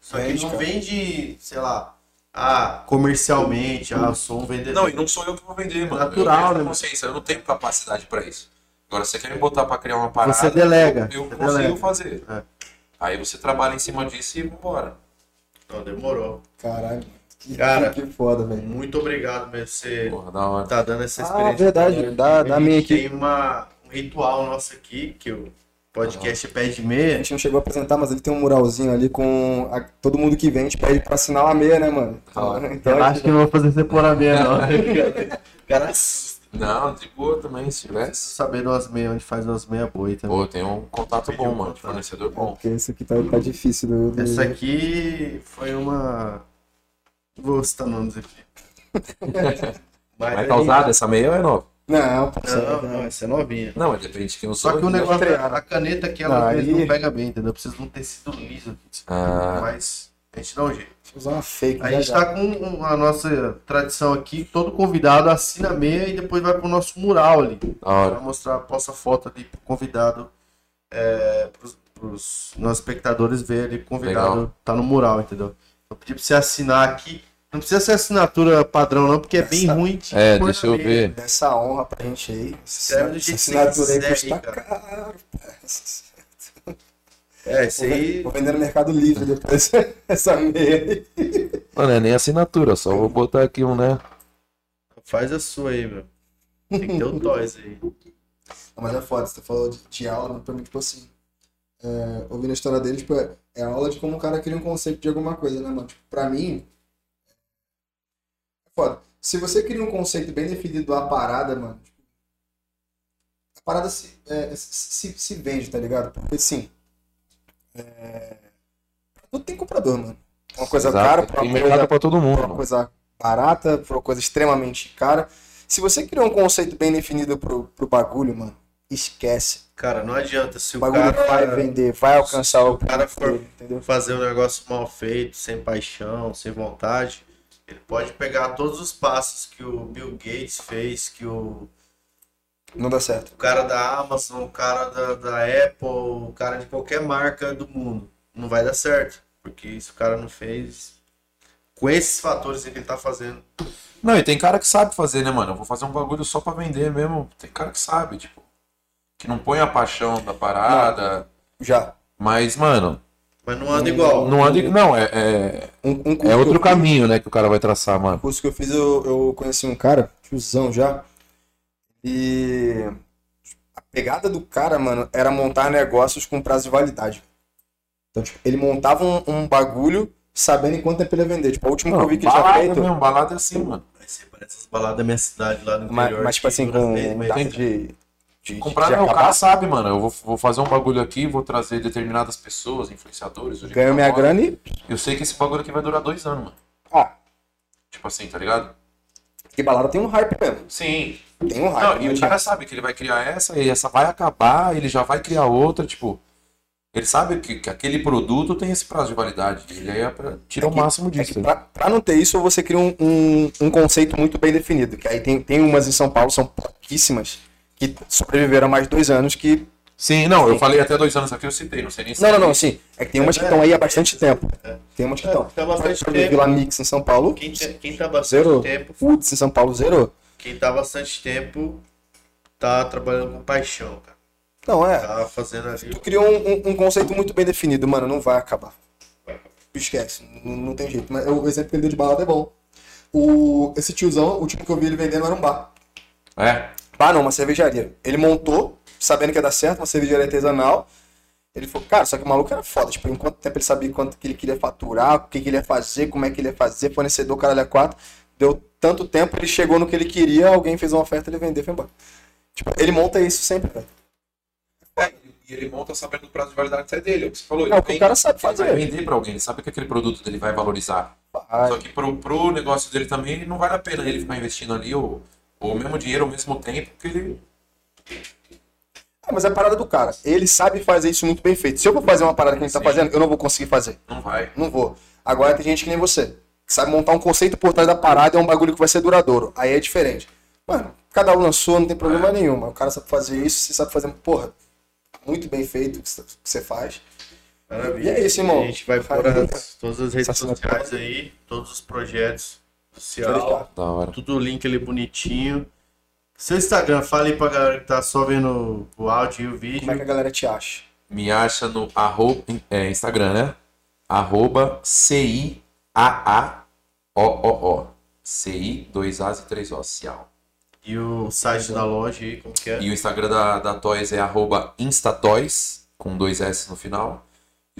Só que Vende, não cara. vende, sei lá, ah, comercialmente, ah, eu sou um vendedor. Não, e não sou eu que vou vender, mano. Natural, eu tenho né? consciência, eu não tenho capacidade pra isso. Agora, você quer me botar pra criar uma parada, Você delega, eu, eu você consigo delega. fazer. É. Aí você trabalha em cima disso e vambora. Não, demorou. Caralho. Que, Cara. que foda, velho. Muito obrigado mesmo por você Porra, da hora. tá dando essa Ah, experiência. verdade, pra nós. dá- dá minha aqui. Tem uma, um ritual nosso aqui, que o podcast é pé de A meia. gente não chegou a apresentar, mas ele tem um muralzinho ali com a- todo mundo que vem, a gente pede pra assinar uma meia, né, mano? Da hora. Então, Eu acho que não vou fazer você pôr a meia, não. Cara. Não, de boa também, se tivesse. saber umas meias, onde faz umas meias boas também. Pô, tem um contato bom, um mano. contato. Fornecedor bom. porque esse aqui tá, tá difícil do, do- Essa aqui foi uma. Não Vou citar nomes aqui. Mas Vai causada essa meia ou é nova? Não, parceiro. Não, não, essa é novinha. Não, mas depende de quem usou. Só que o né? negócio é a caneta aqui, ela aí- não pega bem, entendeu? Precisa de um tecido liso aqui. Ah, Mas a gente dá um jeito. Deixa eu usar uma fake. A já, gente já. tá com a nossa tradição aqui, todo convidado assina a meia e depois vai pro nosso mural ali. Pra mostrar, posta a foto ali pro convidado, é, pros, pros nossos espectadores verem ali, o convidado Legal. tá no mural, entendeu? Eu pedi pra você assinar aqui. Não precisa ser assinatura padrão, não, porque é bem Essa- ruim. de É, deixa eu ver. Dessa honra pra gente aí. Do Essa assinatura aí custa aí, cara. caro. É, isso aí. Vou vender no Mercado Livre depois essa meia aí. Mano, é nem assinatura, só vou botar aqui um, né? Faz a sua aí, meu. Tem que ter o Toys aí. Não, Mas é foda, você falou de, de aula, pra mim, tipo assim, é, ouvindo a história dele, tipo, é, é aula de como o cara cria um conceito de alguma coisa, né, mano? Tipo, pra mim, foda. Se você cria um conceito bem definido da parada, mano, tipo, a parada se, é, se, se vende, tá ligado? Porque, assim, é, tudo tem comprador, mano. Uma coisa Exato, cara, pra tem uma mercado coisa pra todo mundo, por uma coisa barata, por uma coisa extremamente cara. Se você criar um conceito bem definido pro, pro bagulho, mano, esquece. Cara, não adianta se O o bagulho cara vai vender, vai alcançar o cara for- dele, entendeu? fazer um negócio mal feito, sem paixão, sem vontade, ele pode pegar todos os passos que o Bill Gates fez, que o, Não dá certo. o cara da Amazon, o cara da, da Apple, o cara de qualquer marca do mundo. Não vai dar certo. Porque se o cara não fez. Com esses fatores que ele tá fazendo. Não, e tem cara que sabe fazer, né, mano? Eu vou fazer um bagulho só pra vender mesmo. Tem cara que sabe, tipo. Que não põe a paixão da parada. Já. Mas, mano, Mas não anda igual. Não anda. Não, é, é, Um, um curso é eu outro fiz- caminho, né, que o cara vai traçar, O mano. curso que eu fiz, eu, eu conheci um cara, tiozão já. E a pegada do cara, mano, era montar negócios com prazo de validade. Então, tipo, ele montava um, um bagulho sabendo em quanto tempo ele ia vender. Tipo, a última que eu vi que ele balada feito. mesmo, balada é assim, mano. Parece as baladas da minha cidade lá no Mas, interior. mas tipo que assim, com data de. De, Comprar, de não, o acabar. cara sabe, mano. Eu vou, vou fazer um bagulho aqui, vou trazer determinadas pessoas, influenciadores. Ganho tá minha moda. grana e. Eu sei que esse bagulho aqui vai durar dois anos, mano. Ah, Tipo assim, tá ligado? que balada tem um hype mesmo. Sim. Tem um hype. Não, e o cara sabe que ele vai criar essa, e essa vai acabar, ele já vai criar outra, tipo. Ele sabe que, que aquele produto tem esse prazo de validade. Ele é pra tirar o máximo É disso. que né? pra, pra não ter isso, você cria um, um, um conceito muito bem definido. Que aí tem, tem umas em São Paulo, são pouquíssimas, que sobreviveram mais dois anos que. Sim, não, eu falei até dois anos aqui, eu citei, não sei nem se. Não, não, não, sim. É que tem umas que estão aí há bastante tempo. Tem umas que É, estão. tá tempo. Vila Mix em São Paulo. Quem, te- quem tá bastante Zerou. tempo, Putz, em São Paulo zerou. quem tá bastante tempo, tá trabalhando com paixão, cara. Não, é. Tá fazendo ali. Tu criou um, um- um conceito muito bem definido, mano. Não vai acabar. Esquece, não, não tem jeito. Mas o exemplo que ele deu de balada é bom. O, esse tiozão, o tipo que eu vi ele vendendo era um bar. É. Bar não, uma cervejaria. Ele montou, sabendo que ia dar certo, uma cervejaria artesanal. Ele falou, cara, só que o maluco era foda. Tipo, em quanto tempo ele sabia quanto que ele queria faturar, o que, que ele ia fazer, como é que ele ia fazer, fornecedor, caralho, a quatro. Deu tanto tempo, ele chegou no que ele queria, alguém fez uma oferta, ele vendeu foi embora. Tipo, ele monta isso sempre, velho. É, e ele monta sabendo do prazo de validade até dele, é o que você falou. É o que o cara sabe Ele vai fazer. vender pra alguém, ele sabe que aquele produto dele vai valorizar. Vai. Só que pro, pro negócio dele também não vale a pena ele ficar investindo ali o, o mesmo dinheiro ao mesmo tempo que ele. Ah, mas é a parada do cara. Ele sabe fazer isso muito bem feito. Se eu for fazer uma parada que ele tá Sim. fazendo, eu não vou conseguir fazer. Não vai. Não vou. Agora tem gente que nem você. Que sabe montar um conceito por trás da parada e é um bagulho que vai ser duradouro. Aí é diferente. Mano, cada um na sua, não tem problema nenhum. Mas o cara sabe fazer isso, você sabe fazer, porra, muito bem feito o que você- faz. Maravilha. E é isso, irmão. A gente vai pôr todas as redes sociais aí, todos os projetos social, ligar. Da hora. tudo o link ali bonitinho. Seu Instagram, fala aí pra galera que tá só vendo o áudio e o Como é vídeo. que a galera te acha? Me acha no arroba, é, Instagram, né? Arroba C-I-A-A-O-O-O. C-I, dois As e três O, Cial. E o site da loja aí, como que é? E o Instagram da, da Toys é arroba Instatoys, com dois S no final.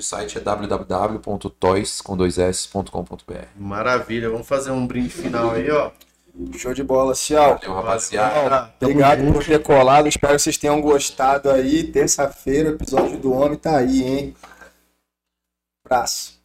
O site é www.toys, com dois S.com.br. Maravilha, vamos fazer um brinde final aí, ó. Show de bola, Cial. Valeu, rapaziada. Obrigado por ter colado. Espero que vocês tenham gostado aí. Terça-feira, o episódio do Homem tá aí, hein? Abraço.